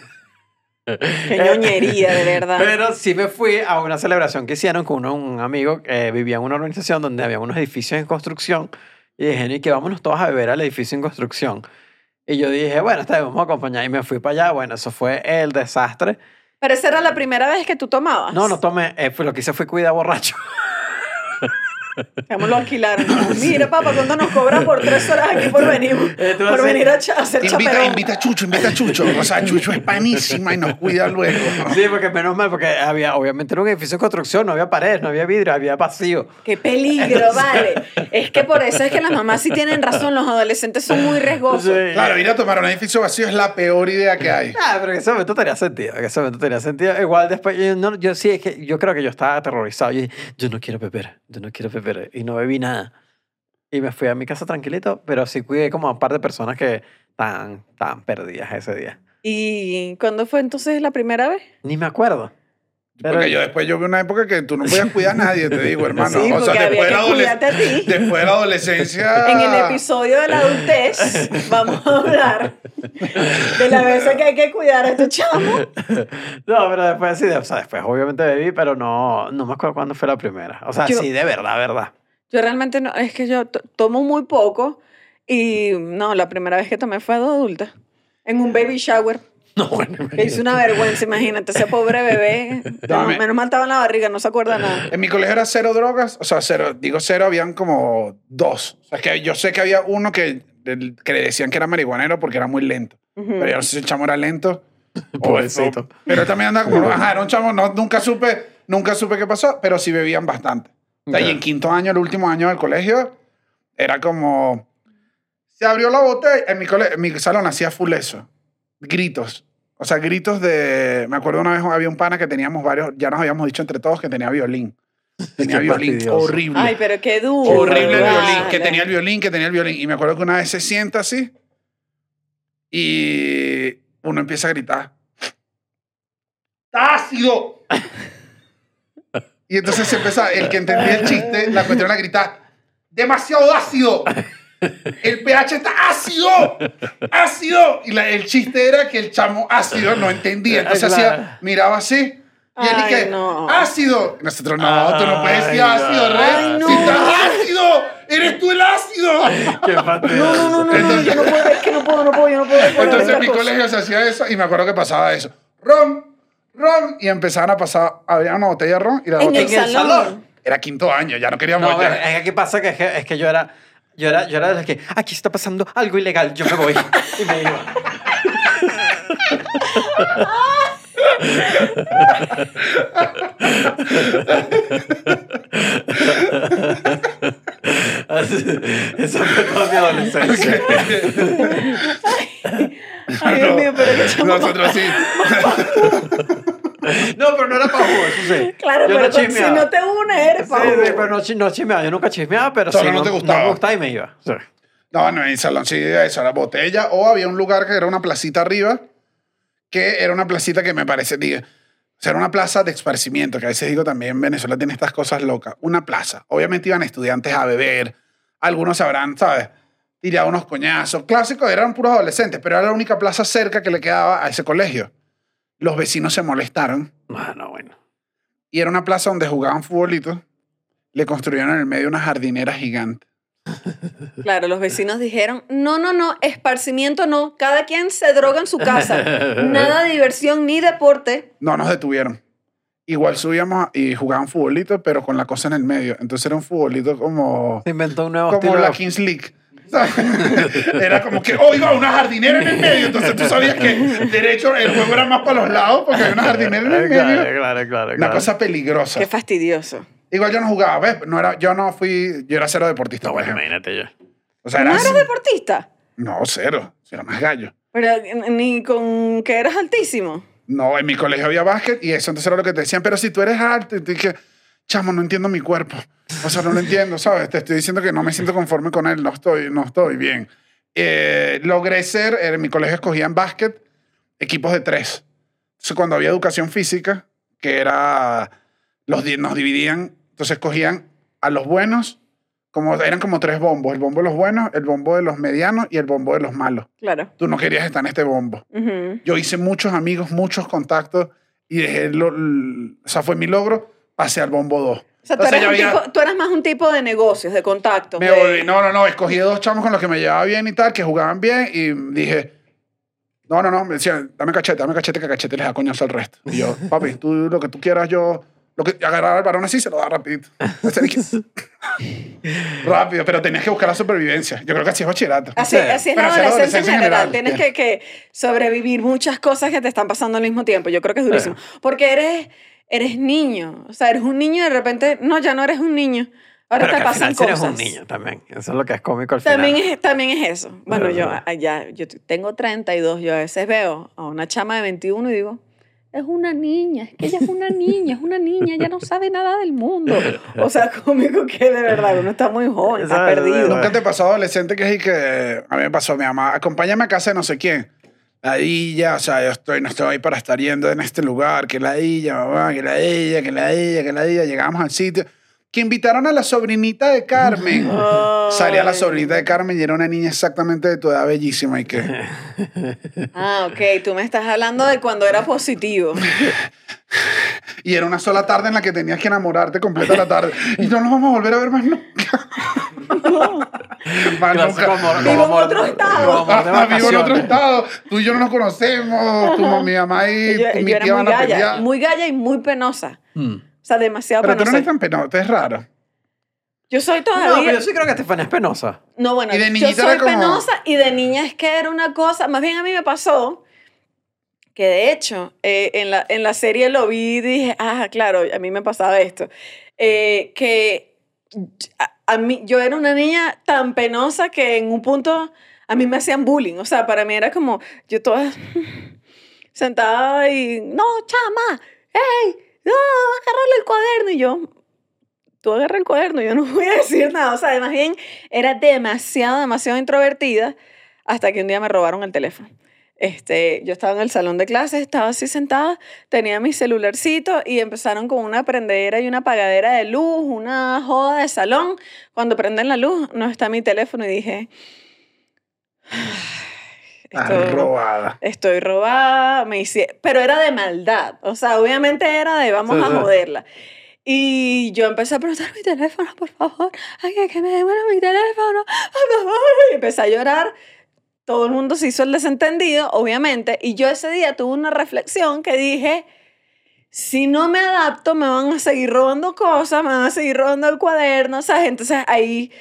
[LAUGHS] Qué ñoñería, de verdad. Pero sí me fui a una celebración que hicieron con uno- un amigo que vivía en una organización donde había unos edificios en construcción. Y dije, y que vámonos todos a beber al edificio en construcción. Y yo dije, bueno, está bien, vamos a acompañar. Y me fui para allá. Bueno, eso fue el desastre. Pero esa era la primera vez que tú tomabas. No, no tomé. eh, fue, lo que hice fue cuidar borracho. [LAUGHS] Digamos, lo alquilaron. [LAUGHS] Mira, papá, ¿cuánto nos cobran por tres horas aquí por venir, por venir a, cha- a hacer Invita, chaperón? invita a Chucho, invita a Chucho. O sea, Chucho es panísima y nos cuida luego. Sí, porque menos mal, porque había, obviamente era un edificio en construcción, no había paredes, no había vidrio, había vacío. ¡Qué peligro, vale! Es que por eso es que las mamás sí tienen razón, los adolescentes son muy riesgosos. Sí. Claro, ir a tomar un edificio vacío es la peor idea que hay. Ah, pero en ese momento tenía sentido, en ese momento tenía sentido. Igual después, yo, no, yo sí, es que yo creo que yo estaba aterrorizado. Yo yo no quiero beber, yo no quiero beber. Y no bebí nada. Y me fui a mi casa tranquilito, pero sí cuidé como a un par de personas que estaban, estaban perdidas ese día. ¿Y cuándo fue entonces la primera vez? Ni me acuerdo. Pero- Porque yo después yo vi una época que tú no podías cuidar a nadie, te digo, [LAUGHS] hermano. Sí, o sea, después de, la que cuidarte a ti. adoles- después de la adolescencia. [LAUGHS] En el episodio de la adultez [LAUGHS] vamos a hablar de las veces que hay que cuidar a estos chamos. No, pero después sí, o sea, después obviamente bebí, pero no, no me acuerdo cuándo fue la primera. O sea, Yo- sí, de verdad, verdad. Yo realmente no, es que yo to- tomo muy poco y no, la primera vez que tomé fue de adulta. En un baby shower. [LAUGHS] No, bueno, [LAUGHS] hizo una vergüenza, imagínate, ese pobre bebé. [LAUGHS] Dame. Menos, menos mal estaba en la barriga, no se acuerda nada. En mi colegio era cero drogas, o sea, cero, digo cero, habían como dos. O sea, que yo sé que había uno que, que le decían que era marihuanero porque era muy lento. Pero yo no sé si el chamo era lento. Pobrecito. o- pero él también andaba como, ajá, era un chamo, no, nunca supe, nunca supe qué pasó, pero sí bebían bastante. O sea. Y en quinto año, el último año del colegio, era como, se abrió la botella, en mi, cole- en mi salón hacía full eso, gritos. O sea, gritos de... Me acuerdo una vez había un pana que teníamos varios, ya nos habíamos dicho entre todos que tenía violín. [LAUGHS] Tenía Qué violín fastidioso. horrible. Ay, pero qué duro. horrible el violín, que tenía el violín, que tenía el violín. Y me acuerdo que una vez se sienta así y uno empieza a gritar. ¡Está ácido! Y entonces se empezó, el que entendía el chiste, la cuestión era gritar, ¡demasiado ácido! El pH está ácido, ácido. Y la- el chiste era que el chamo ácido no entendía. Entonces Claro. hacía, miraba así. Y él Ay, dije, no. ácido. Nosotros, no, tú no puedes decir Ay, ácido, no. Rey. Ay, no. Si estás ácido, eres tú el ácido. Qué fastidioso. No, no, no, no, no, yo no puedo, es que no puedo, no puedo, yo no puedo. recordar Entonces en mi cosa. colegio se hacía eso y me acuerdo que pasaba eso. Ron, ron. Y empezaban a pasar, había una botella de ron y la En botella el salón. era quinto año, ya no queríamos No, ya. es que pasa que, es que yo era. Yo era, yo era de que, aquí está pasando algo ilegal, yo me voy. Y me iba. Así- Esa fue toda mi adolescencia. Ay, Dios mío, pero. [LAUGHS] Nosotros sí. [LAUGHS] [LAUGHS] [LAUGHS] No, pero no era para jugo, eso sí. [LAUGHS] Claro, Yo pero no tú- si chismeaba. no te unes, eres Sí, pa' sí, pero no, no chismeaba. Yo nunca chismeaba, pero Solo sí, no te gustaba. me gustaba y me iba. Sí. No, no, en el salón sí, eso era botella. O había un lugar que era una placita arriba, que era una placita que me parece, diga, o sea, era una plaza de esparcimiento, que a veces digo también Venezuela tiene estas cosas locas. Una plaza. Obviamente iban estudiantes a beber, algunos sabrán, ¿sabes? Tiraba unos coñazos. Clásicos, eran puros adolescentes, pero era la única plaza cerca que le quedaba a ese colegio. Los vecinos se molestaron Bueno, bueno. y era una plaza donde jugaban futbolito. Le construyeron en el medio una jardinera gigante. Claro, los vecinos dijeron, no, no, no, esparcimiento no, cada quien se droga en su casa, nada de diversión ni deporte. No nos detuvieron. Igual subíamos y jugaban futbolito, pero con la cosa en el medio. Entonces era un futbolito como, Se inventó un nuevo como estilo. la Kings League. [LAUGHS] Era como que, oiga, una jardinera en el medio. Entonces tú sabías que derecho el juego era más para los lados porque hay una jardinera en el medio. claro, claro. Una claro. cosa peligrosa. Qué fastidioso. Igual yo no jugaba, ¿ves? No era, yo no fui, yo era cero deportista, No, bueno, imagínate yo. O sea, ¿No era eras deportista? No, cero. Era más gallo. Pero ni con que eras altísimo. No, en mi colegio había básquet y eso entonces era lo que te decían. Pero si tú eres alto, y te dije, chamo, no entiendo mi cuerpo. O sea, no lo entiendo, ¿sabes? Te estoy diciendo que no me siento conforme con él, no estoy, no estoy bien. Eh, logré ser, en mi colegio escogían básquet, equipos de tres. Entonces, cuando había educación física, que era, los, nos dividían, entonces escogían a los buenos, como, eran como tres bombos, el bombo de los buenos, el bombo de los medianos y el bombo de los malos. Claro. Tú no querías estar en este bombo Ujú. yo hice muchos amigos, muchos contactos y dejé, lo, o sea, fue mi logro, pasé al bombo 2. O sea, tú eras, había- tipo- tú eras más un tipo de negocios, de contactos. me de- volví- no, no, no, escogí dos chamos con los que me llevaba bien y tal, que jugaban bien y dije, no, no, no, me decían, dame cachete, dame cachete, que cachete les da coñazo al resto. Y yo, [LAUGHS] papi, tú lo que tú quieras, yo, lo que agarrar al varón así, se lo da rapidito. [LAUGHS] Rápido, pero tenías que buscar la supervivencia. Yo creo que así es bachillerato. Así, Sí. así es la así es la adolescencia en adolescencia en general. general, Tienes que, que sobrevivir muchas cosas que te están pasando al mismo tiempo. Yo creo que es durísimo. Porque eres, eres niño. O sea, eres un niño y de repente, no, ya no eres un niño. Ahora Pero te que al pasan final cosas. eres un niño también. Eso es lo que es cómico al También final. es, también es eso. Bueno, yo, ya, yo tengo 32. Yo a veces veo a una chama de 21 y digo, es una niña, es que ella es una niña, es una niña, ella no sabe nada del mundo. O sea, [LAUGHS] cómico que de verdad uno está muy joven, está perdido. ¿Nunca te pasó adolescente que es y que a mí me pasó mi mamá, acompáñame a casa de no sé quién? Ladilla, o sea, yo estoy, no estoy para estar yendo en este lugar, que ladilla, mamá, que ladilla, que ladilla, que ladilla. Llegamos al sitio, que invitaron a la sobrinita de Carmen. [LAUGHS] [LAUGHS] Salía la sobrinita de Carmen y era una niña exactamente de tu edad, bellísima. Y que, [LAUGHS] Ah, ok. Tú me estás hablando de cuando era positivo. y era una sola tarde en la que tenías que enamorarte completa la tarde. Y no nos vamos a volver a ver más nunca. [LAUGHS] nunca. amor- Vivo en como otro estado. como Ah, vivo en otro estado. Tú y yo no nos conocemos. Tu mi mamá y Yo, mi yo era tía muy van a galla, pelear. muy galla y muy penosa. Mm. O sea, demasiado Pero tú no penosa. eres tan penosa, es raro. Yo soy No, todavía... pero yo sí creo que Estefania es penosa. No, bueno, Y de yo soy como- penosa y de niña es que era una cosa, más bien a mí me pasó que de hecho eh, en, la, en la serie lo vi y dije, ah, claro, a mí me pasaba esto, Eh, que a, mí, yo era una niña tan penosa que en un punto a mí me hacían bullying, o sea, para mí era como, yo toda... [LAUGHS] sentada y, no, chama, hey, no, agarrarle el cuaderno. Y yo, tú agarra el cuaderno, yo no [LAUGHS] voy a decir nada. O sea, más bien era demasiado, demasiado introvertida hasta que un día me robaron el teléfono. Este, yo estaba en el salón de clases, estaba así sentada, tenía mi celularcito y empezaron con una prendedera y una apagadera de luz, una joda de salón. Cuando prenden la luz, no está mi teléfono y dije, [SIGHS] Ah, esto- robada. estoy robada, me hice, pero era de maldad, o sea, obviamente era de vamos Sí, a sí. joderla. Y yo empecé a preguntar mi teléfono, por favor, ay, que me devuelva mi teléfono, por favor. Y empecé a llorar. Todo el mundo se hizo el desentendido, obviamente, y yo ese día tuve una reflexión que dije, si no me adapto, me van a seguir robando cosas, me van a seguir robando el cuaderno, ¿sabes? Entonces ahí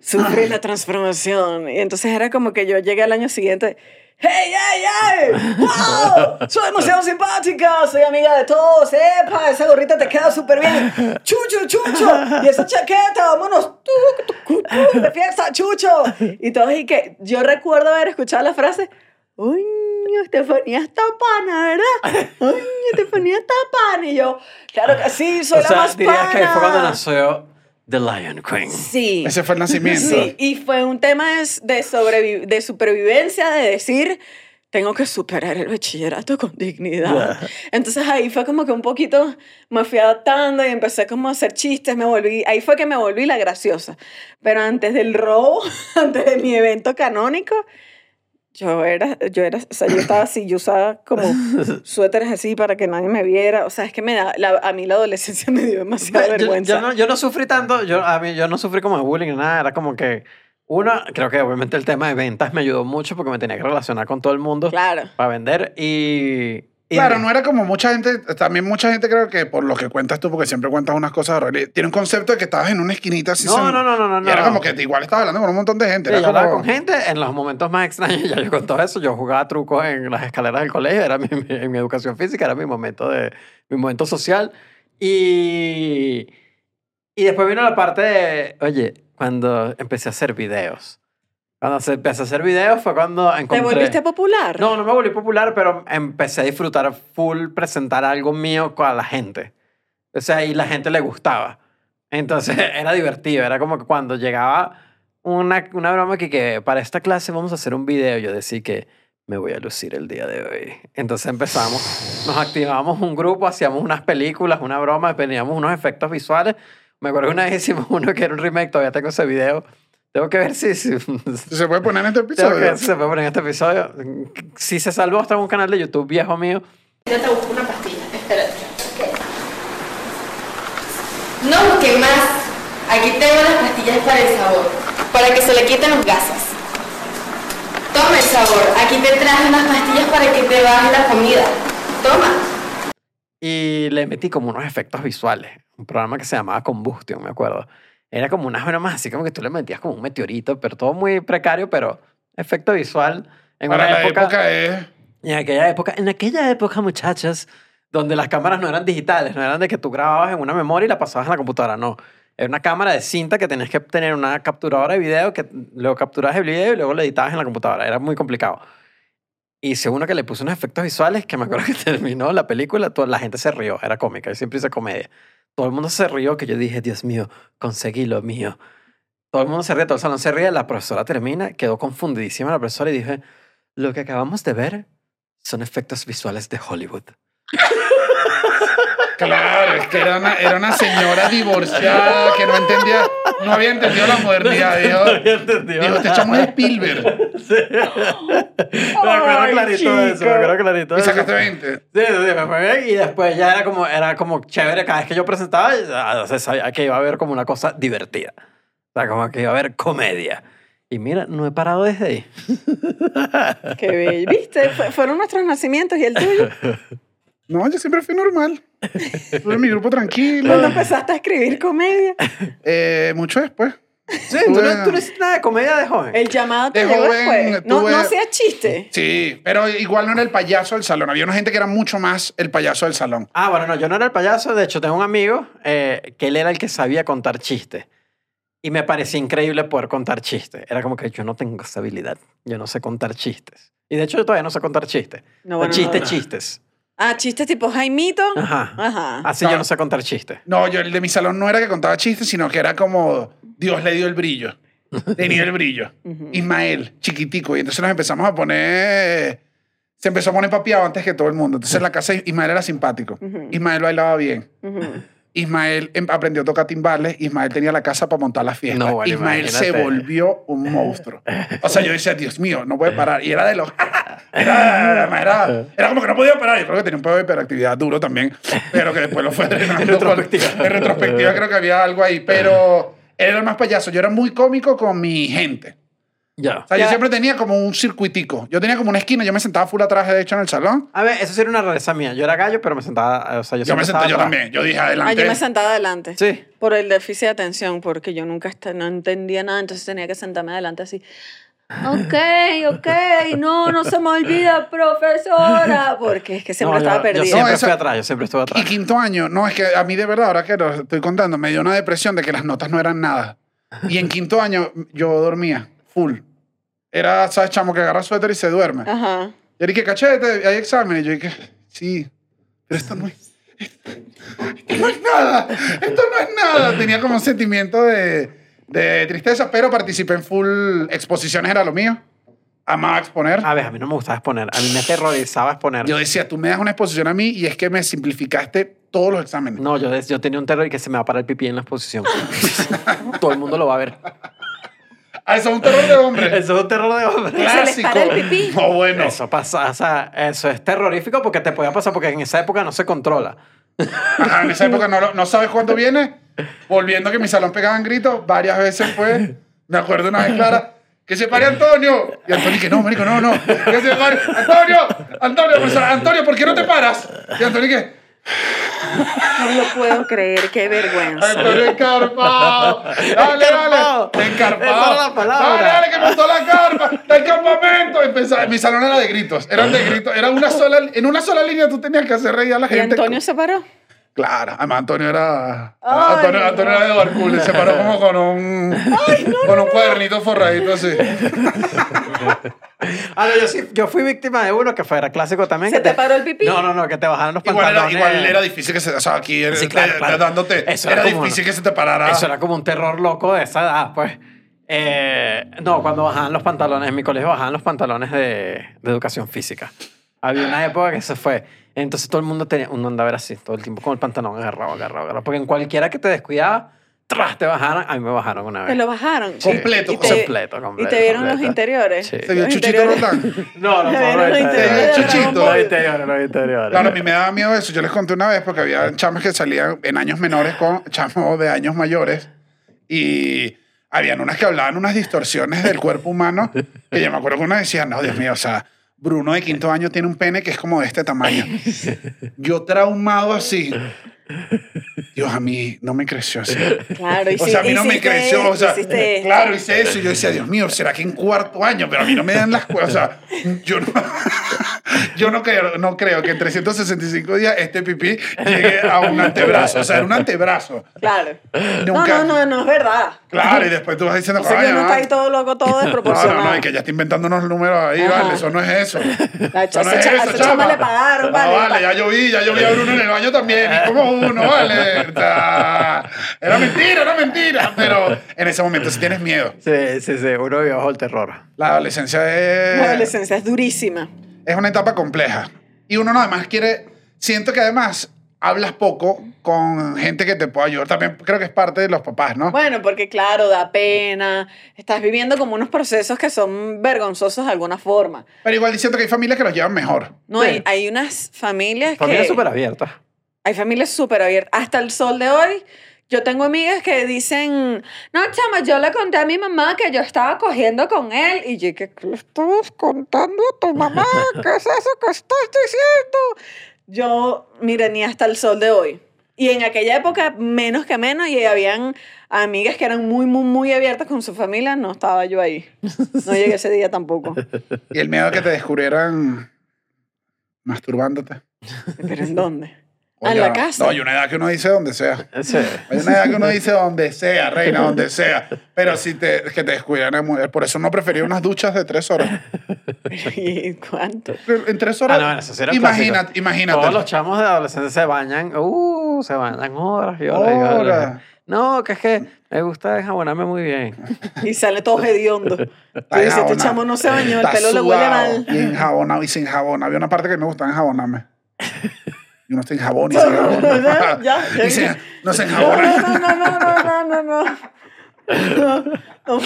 sufrí la transformación. Y entonces era como que yo llegué al año siguiente. ¡Hey, hey, hey! ¡Wow! Soy demasiado simpática, soy amiga de todos. ¡Epa! Esa gorrita te queda súper bien. ¡Chucho, chucho! Y esa chaqueta, vámonos. tu, De fiesta, chucho. Y todos, y que yo recuerdo haber escuchado la frase. ¡Uy, Estefanía está pana, ¿verdad? ¡Uy, Estefanía está pana! Y yo, claro que sí, soy o la sea, más dirías pana. que fue cuando nació The Lion Queen. Sí. Ese fue el nacimiento. Sí, y fue un tema de, sobrevi- de supervivencia, de decir, tengo que superar el bachillerato con dignidad. Entonces ahí fue como que un poquito me fui adaptando y empecé como a hacer chistes, me volví, ahí fue que me volví la graciosa. Pero antes del robo, [LAUGHS] antes de mi evento canónico, yo era, yo era, o sea, yo estaba así, yo usaba como [LAUGHS] suéteres así para que nadie me viera. O sea, es que me da, la- a mí la adolescencia [LAUGHS] me dio demasiada Yo, vergüenza. yo no, yo no sufrí tanto, yo, a mí, yo no sufrí como de bullying ni nada, era como que, uno, creo que obviamente el tema de ventas me ayudó mucho porque me tenía que relacionar con todo el mundo Claro. para vender y... Claro, no era como mucha gente, también mucha gente creo que por lo que cuentas tú, porque siempre cuentas unas cosas horribles, tiene un concepto de que estabas en una esquinita así. No, no, no, no, no, y era no. como que igual estabas hablando con un montón de gente. Sí, era yo hablaba como- con gente en los momentos más extraños, [LAUGHS] ya yo con todo eso, yo jugaba trucos en las escaleras del colegio, era mi, mi- en mi educación física, era mi momento, de, mi momento social. Y, y después vino la parte de, oye, cuando empecé a hacer videos. Cuando se- empecé a hacer videos fue cuando ¿Te encontré... volviste popular? No, no me volví popular, pero empecé a disfrutar full presentar algo mío a la gente. O sea, y la gente le gustaba. Entonces [LAUGHS] era divertido. Era como que cuando llegaba una, una broma que, que para esta clase vamos a hacer un video, yo decía que me voy a lucir el día de hoy. Entonces empezamos, nos activábamos un grupo, hacíamos unas películas, una broma, teníamos unos efectos visuales. Me acuerdo que una vez hicimos uno que era un remake, todavía tengo ese video. Tengo que ver si, si, [LAUGHS] ¿Se puede poner en este Tengo que episodio? ver si se puede poner en este episodio. Si se salvó, está en un canal de YouTube viejo mío. Ya te busco una pastilla. Espérate. No busques más. Aquí tengo las pastillas para el sabor. Para que se le quiten los gases. Toma el sabor. Aquí te traje unas pastillas para que te baje la comida. Toma. Y le metí como unos efectos visuales. Un programa que se llamaba Combustion, me acuerdo. Era como unas bromas así como que tú le metías como un meteorito, pero todo muy precario, pero efecto visual. En Para una la época, es... En aquella época, en aquella época, muchachas, donde las cámaras no eran digitales, no eran de que tú grababas en una memoria y la pasabas en la computadora, no. Era una cámara de cinta que tenías que tener una capturadora de video que luego capturabas el video y luego lo editabas en la computadora. Era muy complicado. Y según que le puse unos efectos visuales, que me acuerdo que [LAUGHS] terminó la película, toda la gente se rió, era cómica, yo siempre hice comedia. Todo el mundo se rió, que yo dije, Dios mío, conseguí lo mío. Todo el mundo se ríe, todo el salón se ríe, la profesora termina, quedó confundidísima la profesora y dije, lo que acabamos de ver son efectos visuales de Hollywood. Claro, es que era una, era una señora divorciada que no entendía, no había entendido la modernidad. Dijo, dijo este chamo es Spielberg. me acuerdo Ay, clarito de eso, me acuerdo clarito de Y sacaste 20. Sí, sí, sí, me fue bien. Y después ya era como, era como chévere. Cada vez que yo presentaba, ya se sabía que iba a haber como una cosa divertida. O sea, como que iba a haber comedia. Y mira, no he parado desde ahí. Qué bello. ¿Viste? Fue- fueron nuestros nacimientos y el tuyo. [LAUGHS] No, yo siempre fui normal. Tuve mi grupo tranquilo. Cuando empezaste a escribir comedia. Eh, mucho después. Sí, tú no, tú no hiciste nada de comedia de joven. El llamado te De llegó joven después. No, tuve- no hacías chiste. Sí, pero igual no era el payaso del salón. Había una gente que era mucho más el payaso del salón. Ah, bueno, no, yo no era el payaso. De hecho, tengo un amigo eh, que él era el que sabía contar chistes. Y me parecía increíble poder contar chistes. Era como que yo no tengo esa habilidad. Yo no sé contar chistes. Y de hecho yo todavía no sé contar chistes. No, O bueno, chistes, no. chistes. Ah, chistes tipo Jaimito. Ajá. Ajá. Así No. yo no sé contar chistes. No, yo el de mi salón no era que contaba chistes, sino que era como Dios le dio el brillo. [LAUGHS] Tenía el brillo. Ismael, chiquitico. Y entonces nos empezamos a poner... Se empezó a poner papiado antes que todo el mundo. Entonces en la casa Ismael era simpático. Ismael bailaba bien. Ismael em- aprendió a tocar timbales. Ismael tenía la casa para montar las fiestas. No, bueno, Ismael se volvió un monstruo. O sea, yo decía, Dios mío, no puede parar. Y era de los... Era, era, era como que no podía parar. Yo creo que tenía un poco de hiperactividad duro también, pero que después lo fue [LAUGHS] drenando. En retrospectiva. En retrospectiva creo que había algo ahí, pero él era el más payaso. Yo era muy cómico con mi gente. Ya. O sea, yo Ya. siempre tenía como un circuitico. Yo tenía como una esquina, yo me sentaba full atrás, de hecho, en el salón. A ver, eso sí era una rareza mía. Yo era gallo, pero me sentaba... O sea, yo, Yo me senté yo atrás. también. Yo dije, Ah, adelante. yo me sentaba adelante. Sí. Por el déficit de atención, porque yo nunca no entendía nada, entonces tenía que sentarme adelante así. Ok, ok, no, no se me olvida, profesora. Porque es que siempre No, estaba yo, yo perdida. siempre No, esa- fui atrás, yo siempre estuve Y atrás. quinto año, no, es que a mí de verdad, ahora que lo estoy contando, me dio una depresión de que las notas no eran nada. Y en quinto año yo dormía full. Era, ¿sabes, chamo, que agarra suéter y se duerme? Ajá. Y dije, cachete, hay examen. Y yo dije, sí, pero esto no es. Esto no es nada. Esto no es nada. Tenía como un sentimiento de, de tristeza, pero participé en full exposiciones, era lo mío. Amaba exponer. A ver, a mí no me gustaba exponer. A mí me aterrorizaba exponer. Yo decía, tú me das una exposición a mí y es que me simplificaste todos los exámenes. No, yo, yo tenía un terror y que se me va a parar el pipí en la exposición. [LAUGHS] Todo el mundo lo va a ver. Ah, eso es un terror de hombre. [LAUGHS] Eso es un terror de hombre. Se les Clásico. para el pipí. No, bueno. Eso pasa, o sea, eso es terrorífico porque te podía pasar porque en esa época no se controla. Ajá, en esa época no, lo- no sabes cuándo viene. Volviendo que en mi salón pegaban gritos, varias veces fue. Me acuerdo una vez clara. Que se pare Antonio. Y Antonio que no, marico, no, no. Que se pare. Antonio, Antonio, profesor, Antonio, ¿por qué no te paras? Y Antonio que. No lo puedo creer, qué vergüenza. Antonio encarpado. [LAUGHS] Dale, dale. Encarpado. Encarpado. Esa es la palabra. Dale, dale, que montó la carpa. Del campamento. Empezaba- Mi salón era de gritos. Eran de gritos. Era una sola, en una sola línea tú tenías que hacer reír a la ¿Y gente. Antonio se paró? Claro, además Antonio era. Ay, Antonio, no. Antonio era de Barcool, se paró como con un. con un cuadernito forradito así. [LAUGHS] Ah, no, yo, sí, yo fui víctima de uno que fue, era clásico también. ¿Se que te paró el pipí? No, no, no, que te bajaron los Igual era, pantalones. igual era difícil que se. O sea, aquí Sí, claro, te- claro. dándote. Eso era difícil que se te parara. Eso era como un terror loco de esa edad, pues. Eh, no, cuando bajaban los pantalones, en mi colegio bajaban los pantalones de, de educación física. Había una época que se fue. Entonces todo el mundo tenía, uno andaba así, todo el tiempo con el pantalón agarrado, agarrado, agarrado. Porque en cualquiera que te descuidaba, tras te bajaron. A mí me bajaron una Te vez. lo bajaron. Completo, Y te- completo, completo, ¿Y te vieron los completo. interiores? Sí. Se vio Los Chuchito. Roldán. [LAUGHS] No, no, no, vieron no, los no, interiores. de Chuchito. Los interiores, los interiores. Claro, a mí me daba miedo eso. Yo les conté una vez porque había chamas que salían en años menores con chamos de años mayores y habían unas que hablaban unas distorsiones del cuerpo humano que yo me acuerdo que una decía, no, Dios mío, o sea, Bruno de quinto año tiene un pene que es como de este tamaño. [LAUGHS] Yo traumado así. Dios, a mí no me creció así. Claro, y O sea, a mí no me creció, o esto, sea, hiciste esto. claro, hice eso y yo decía, Dios mío, ¿será que en cuarto año? Pero a mí no me dan las cosas, o sea, yo no, [LAUGHS] yo no creo, no creo que en 365 días este pipí llegue a un antebrazo, o sea, era un antebrazo. Claro. No, Nunca- no, no, no es verdad. Claro, y después tú vas diciendo, O sea, que "Coño, uno no". está ahí todo loco, todo [LAUGHS] No, desproporcionado. no, no, y que ya está inventando unos números ahí, Ajá. vale, eso no es eso. La Eso no es eso, chama chama. le pagaron, Ah, vale. vale, ya yo vi, ya yo vi a Bruno en el baño también, y como uno, sea, Era mentira, era mentira, pero en ese momento sí tienes miedo. Sí, sí, sí. Uno vive bajo el terror. La adolescencia es... La adolescencia es durísima. es una etapa compleja. Y uno no, además quiere, siento que además hablas poco con gente que te pueda ayudar. También creo que es parte de los papás, ¿no? Bueno, porque claro, da pena. Estás viviendo como unos procesos que son vergonzosos de alguna forma. Pero igual siento que hay familias que los llevan mejor. No, Sí. hay, hay unas familias Familia que... súper abierta. Hay familias súper abiertas. Hasta el sol de hoy, yo tengo amigas que dicen, no, chama, yo le conté a mi mamá que yo estaba cogiendo con él. Y yo, ¿qué le estabas contando a tu mamá? ¿Qué es eso que estás diciendo? Yo, mire, ni hasta el sol de hoy. Y en aquella época, menos que menos, y habían amigas que eran muy, muy, muy abiertas con su familia. No estaba yo ahí. No llegué ese día tampoco. Y el miedo a que te descubrieran masturbándote. ¿Pero en dónde? En la casa. No, hay una edad que uno dice donde sea. Sí. Hay una edad que uno dice donde sea, reina, donde sea. Pero si te, que te descuidan es muy- Por eso no prefería unas duchas de tres horas. [LAUGHS] ¿Y cuánto? En tres horas. Ah, no, eso sí era imagínate, imagínate. Todos los chamos de adolescentes se bañan, uh, se bañan horas y horas. y horas. Horas. No, que es que me gusta enjabonarme muy bien. [LAUGHS] Y sale todo hediondo. Está dices, este chamo no se bañó, el pelo le huele mal. Y enjabonado y sin jabón. Había una parte que me gustaba enjabonarme. [LAUGHS] Y uno está en jabón y [LAUGHS] [LAUGHS] ya. Y se- no se enjabona. no, no, no, no, no, no, no.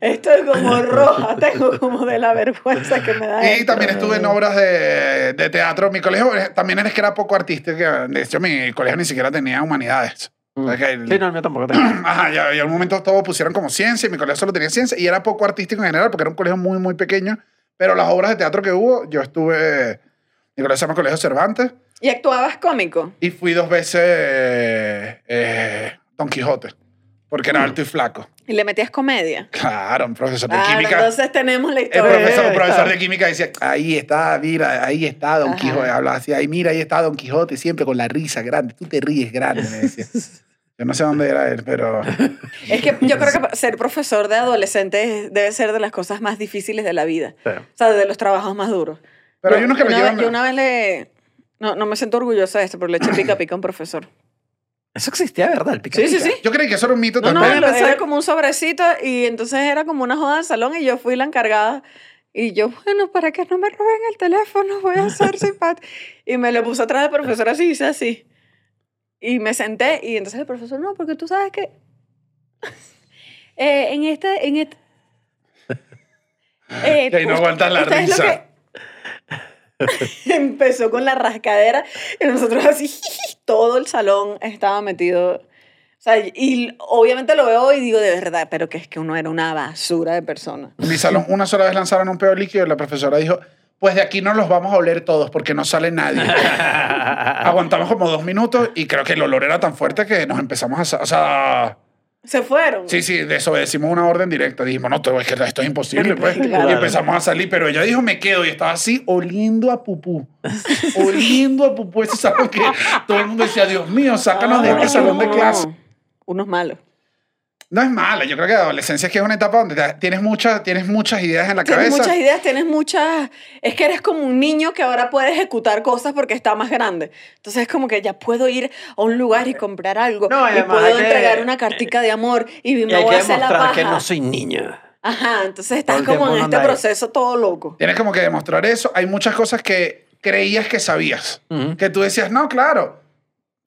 Estoy como roja, tengo como de la vergüenza que me da. Y también estuve en obras de, de teatro. Mi colegio también es que era poco artístico. De hecho, mi colegio ni siquiera tenía humanidades. O sea que el- Sí, no, el mío tampoco tengo. [CLEARS THROAT] Ajá, y un momento todos pusieron como ciencia y mi colegio solo tenía ciencia y era poco artístico en general porque era un colegio muy, muy pequeño. Pero las obras de teatro que hubo, yo estuve. Mi colegio se llama Colegio Cervantes ¿Y actuabas cómico? y fui dos veces eh, Don Quijote porque era alto y flaco. ¿Y le metías comedia? Claro, un profesor de Ah, química. entonces tenemos la El historia. profesor, un Eh, profesor de química decía, ahí está, mira, ahí está Don Ajá. Quijote. Hablaba así, ahí mira, ahí está Don Quijote, siempre con la risa grande. Tú te ríes grande, me decía. [LAUGHS] Yo no sé dónde era él, pero... Es que yo creo que ser profesor de adolescentes debe ser de las cosas más difíciles de la vida. Sí. O sea, de los trabajos más duros. Pero Yo- hay unos que una llevan... vez- Yo una vez le... No, no me siento orgullosa de esto, pero le eché pica pica a un profesor. Eso existía, ¿verdad? El pica Sí, sí, pica. sí. Yo creí que eso era un mito No, no, también. era, era como un sobrecito y entonces era como una joda del salón y yo fui la encargada. Y yo, bueno, para que no me roben el teléfono, voy a ser simpática. [LAUGHS] Y me lo puse atrás del profesor así, hice así. Y me senté y entonces el profesor, no, porque tú sabes que [LAUGHS] eh, en este... En este [LAUGHS] eh, Que ahí no aguantas la ustedes lo risa. [LAUGHS] Empezó con la rascadera y nosotros así, todo el salón estaba metido. O sea, y obviamente lo veo y digo de verdad, pero que es que uno era una basura de persona. En mi salón una sola vez lanzaron un pedo líquido y la profesora dijo, pues de aquí no los vamos a oler todos porque no sale nadie. [LAUGHS] Aguantamos como dos minutos y creo que el olor era tan fuerte que nos empezamos a... O sea... Se fueron. Sí, sí, desobedecimos una orden directa. Dijimos, no, todo es que esto es imposible, pues. [LAUGHS] Claro. Y empezamos a salir, pero ella dijo, me quedo. Y estaba así, oliendo a pupú. [LAUGHS] oliendo a pupú. Ese salón que todo el mundo decía, Dios mío, sácanos de este salón de clase. Unos malos. No es mala. Yo creo que la adolescencia es que es una etapa donde te- tienes, muchas tienes muchas ideas en la Tienes cabeza. muchas ideas, tienes muchas... Es que eres como un niño que ahora puede ejecutar cosas porque está más grande. Entonces es como que ya puedo ir a un lugar y comprar algo. No, y y además puedo hay que- entregar una cartica de amor y me Y hay voy que a hacer la demostrar paja. que no soy niña. Ajá, entonces estás el como tiempo en este proceso todo loco. Tienes como que demostrar eso. Hay muchas cosas que creías que sabías. Ujú. Que tú decías, no, claro.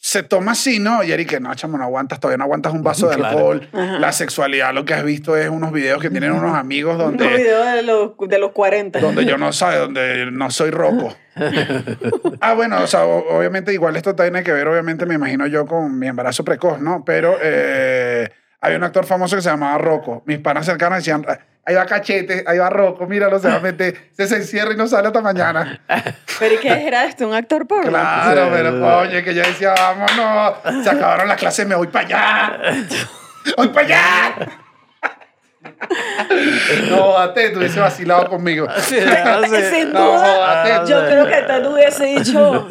Se toma así, ¿no? Y Eric, no, chamo, no aguantas, todavía no aguantas un vaso de Claro. alcohol. Ajá. La sexualidad, lo que has visto es unos videos que tienen unos amigos Un donde, video de los, de los 40. donde yo no sabe, donde no soy roco. [LAUGHS] ah, bueno, o sea, obviamente igual esto tiene que ver, obviamente me imagino yo con mi embarazo precoz, ¿no? Pero eh, había un actor famoso que se llamaba Rocco. Mis panas cercanos decían, ahí va Cachete, ahí va Rocco, míralo, se va a meter, se, se encierra y no sale hasta mañana. [LAUGHS] ¿Pero y qué era esto? ¿Un actor porno? Claro, Sí. pero coño, que yo decía, vámonos, se acabaron las clases, me voy para allá. [LAUGHS] ¡Voy para allá! No, Ate, tú hubiese vacilado conmigo. Sí, sé. Sin No, duda, yo creo que tú hubiese dicho,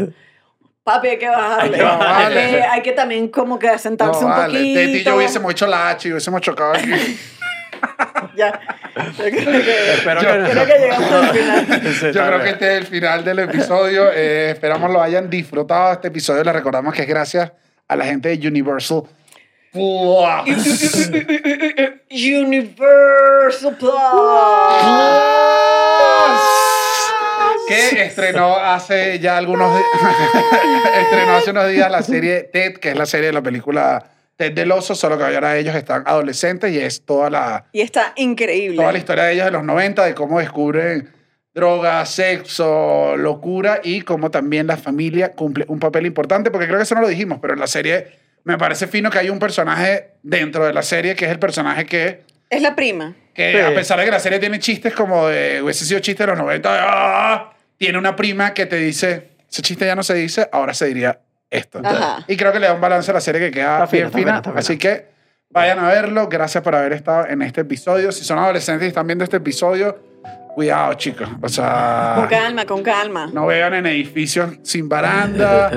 papi, hay que bajarle. Hay que bajarle. Hay que, hay que también como que asentarse No, un vale, poquito. Teti y yo hubiésemos hecho la H y hubiésemos chocado aquí. [LAUGHS] Ya. [LAUGHS] Yo creo que, Espero Yo- que no. creo que llegamos al final. Sí, Yo creo que este es el final del episodio. Eh, esperamos lo hayan disfrutado. Este episodio les recordamos que es gracias a la gente de Universal. Plus. Universal Plus. Que estrenó hace ya algunos días, [LAUGHS] estrenó hace unos días la serie Ted, que es la serie de la película Ted del Oso, solo que ahora ellos están adolescentes y es toda la, Y está increíble. toda la historia de ellos de los 90, de cómo descubren droga, sexo, locura y cómo también la familia cumple un papel importante, porque creo que eso no lo dijimos, pero en la serie me parece fino que hay un personaje dentro de la serie que es el personaje que Es la prima. que Sí. a pesar de que la serie tiene chistes como de, hubiese sido chiste de los 90, de, "Ah", tiene una prima que te dice, ese chiste ya no se dice, ahora se diría esto. Ajá. Y creo que le da un balance a la serie que queda Está bien fina. fino, está fino. Así que vayan a verlo. Gracias por haber estado en este episodio. Si son adolescentes y están viendo este episodio, Cuidado, chicos. O sea, Con calma, con calma. no vean en edificios sin baranda.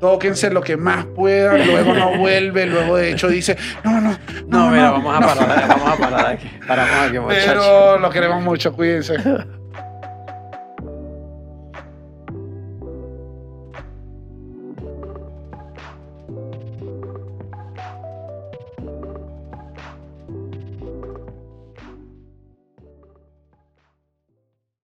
Tóquense lo que más puedan. Luego no vuelve. Luego, de hecho, dice: No, no, No, no. mira, no, vamos a no". parar, vamos a parar aquí. Paramos aquí, muchachos. Pero lo queremos mucho. Cuídense.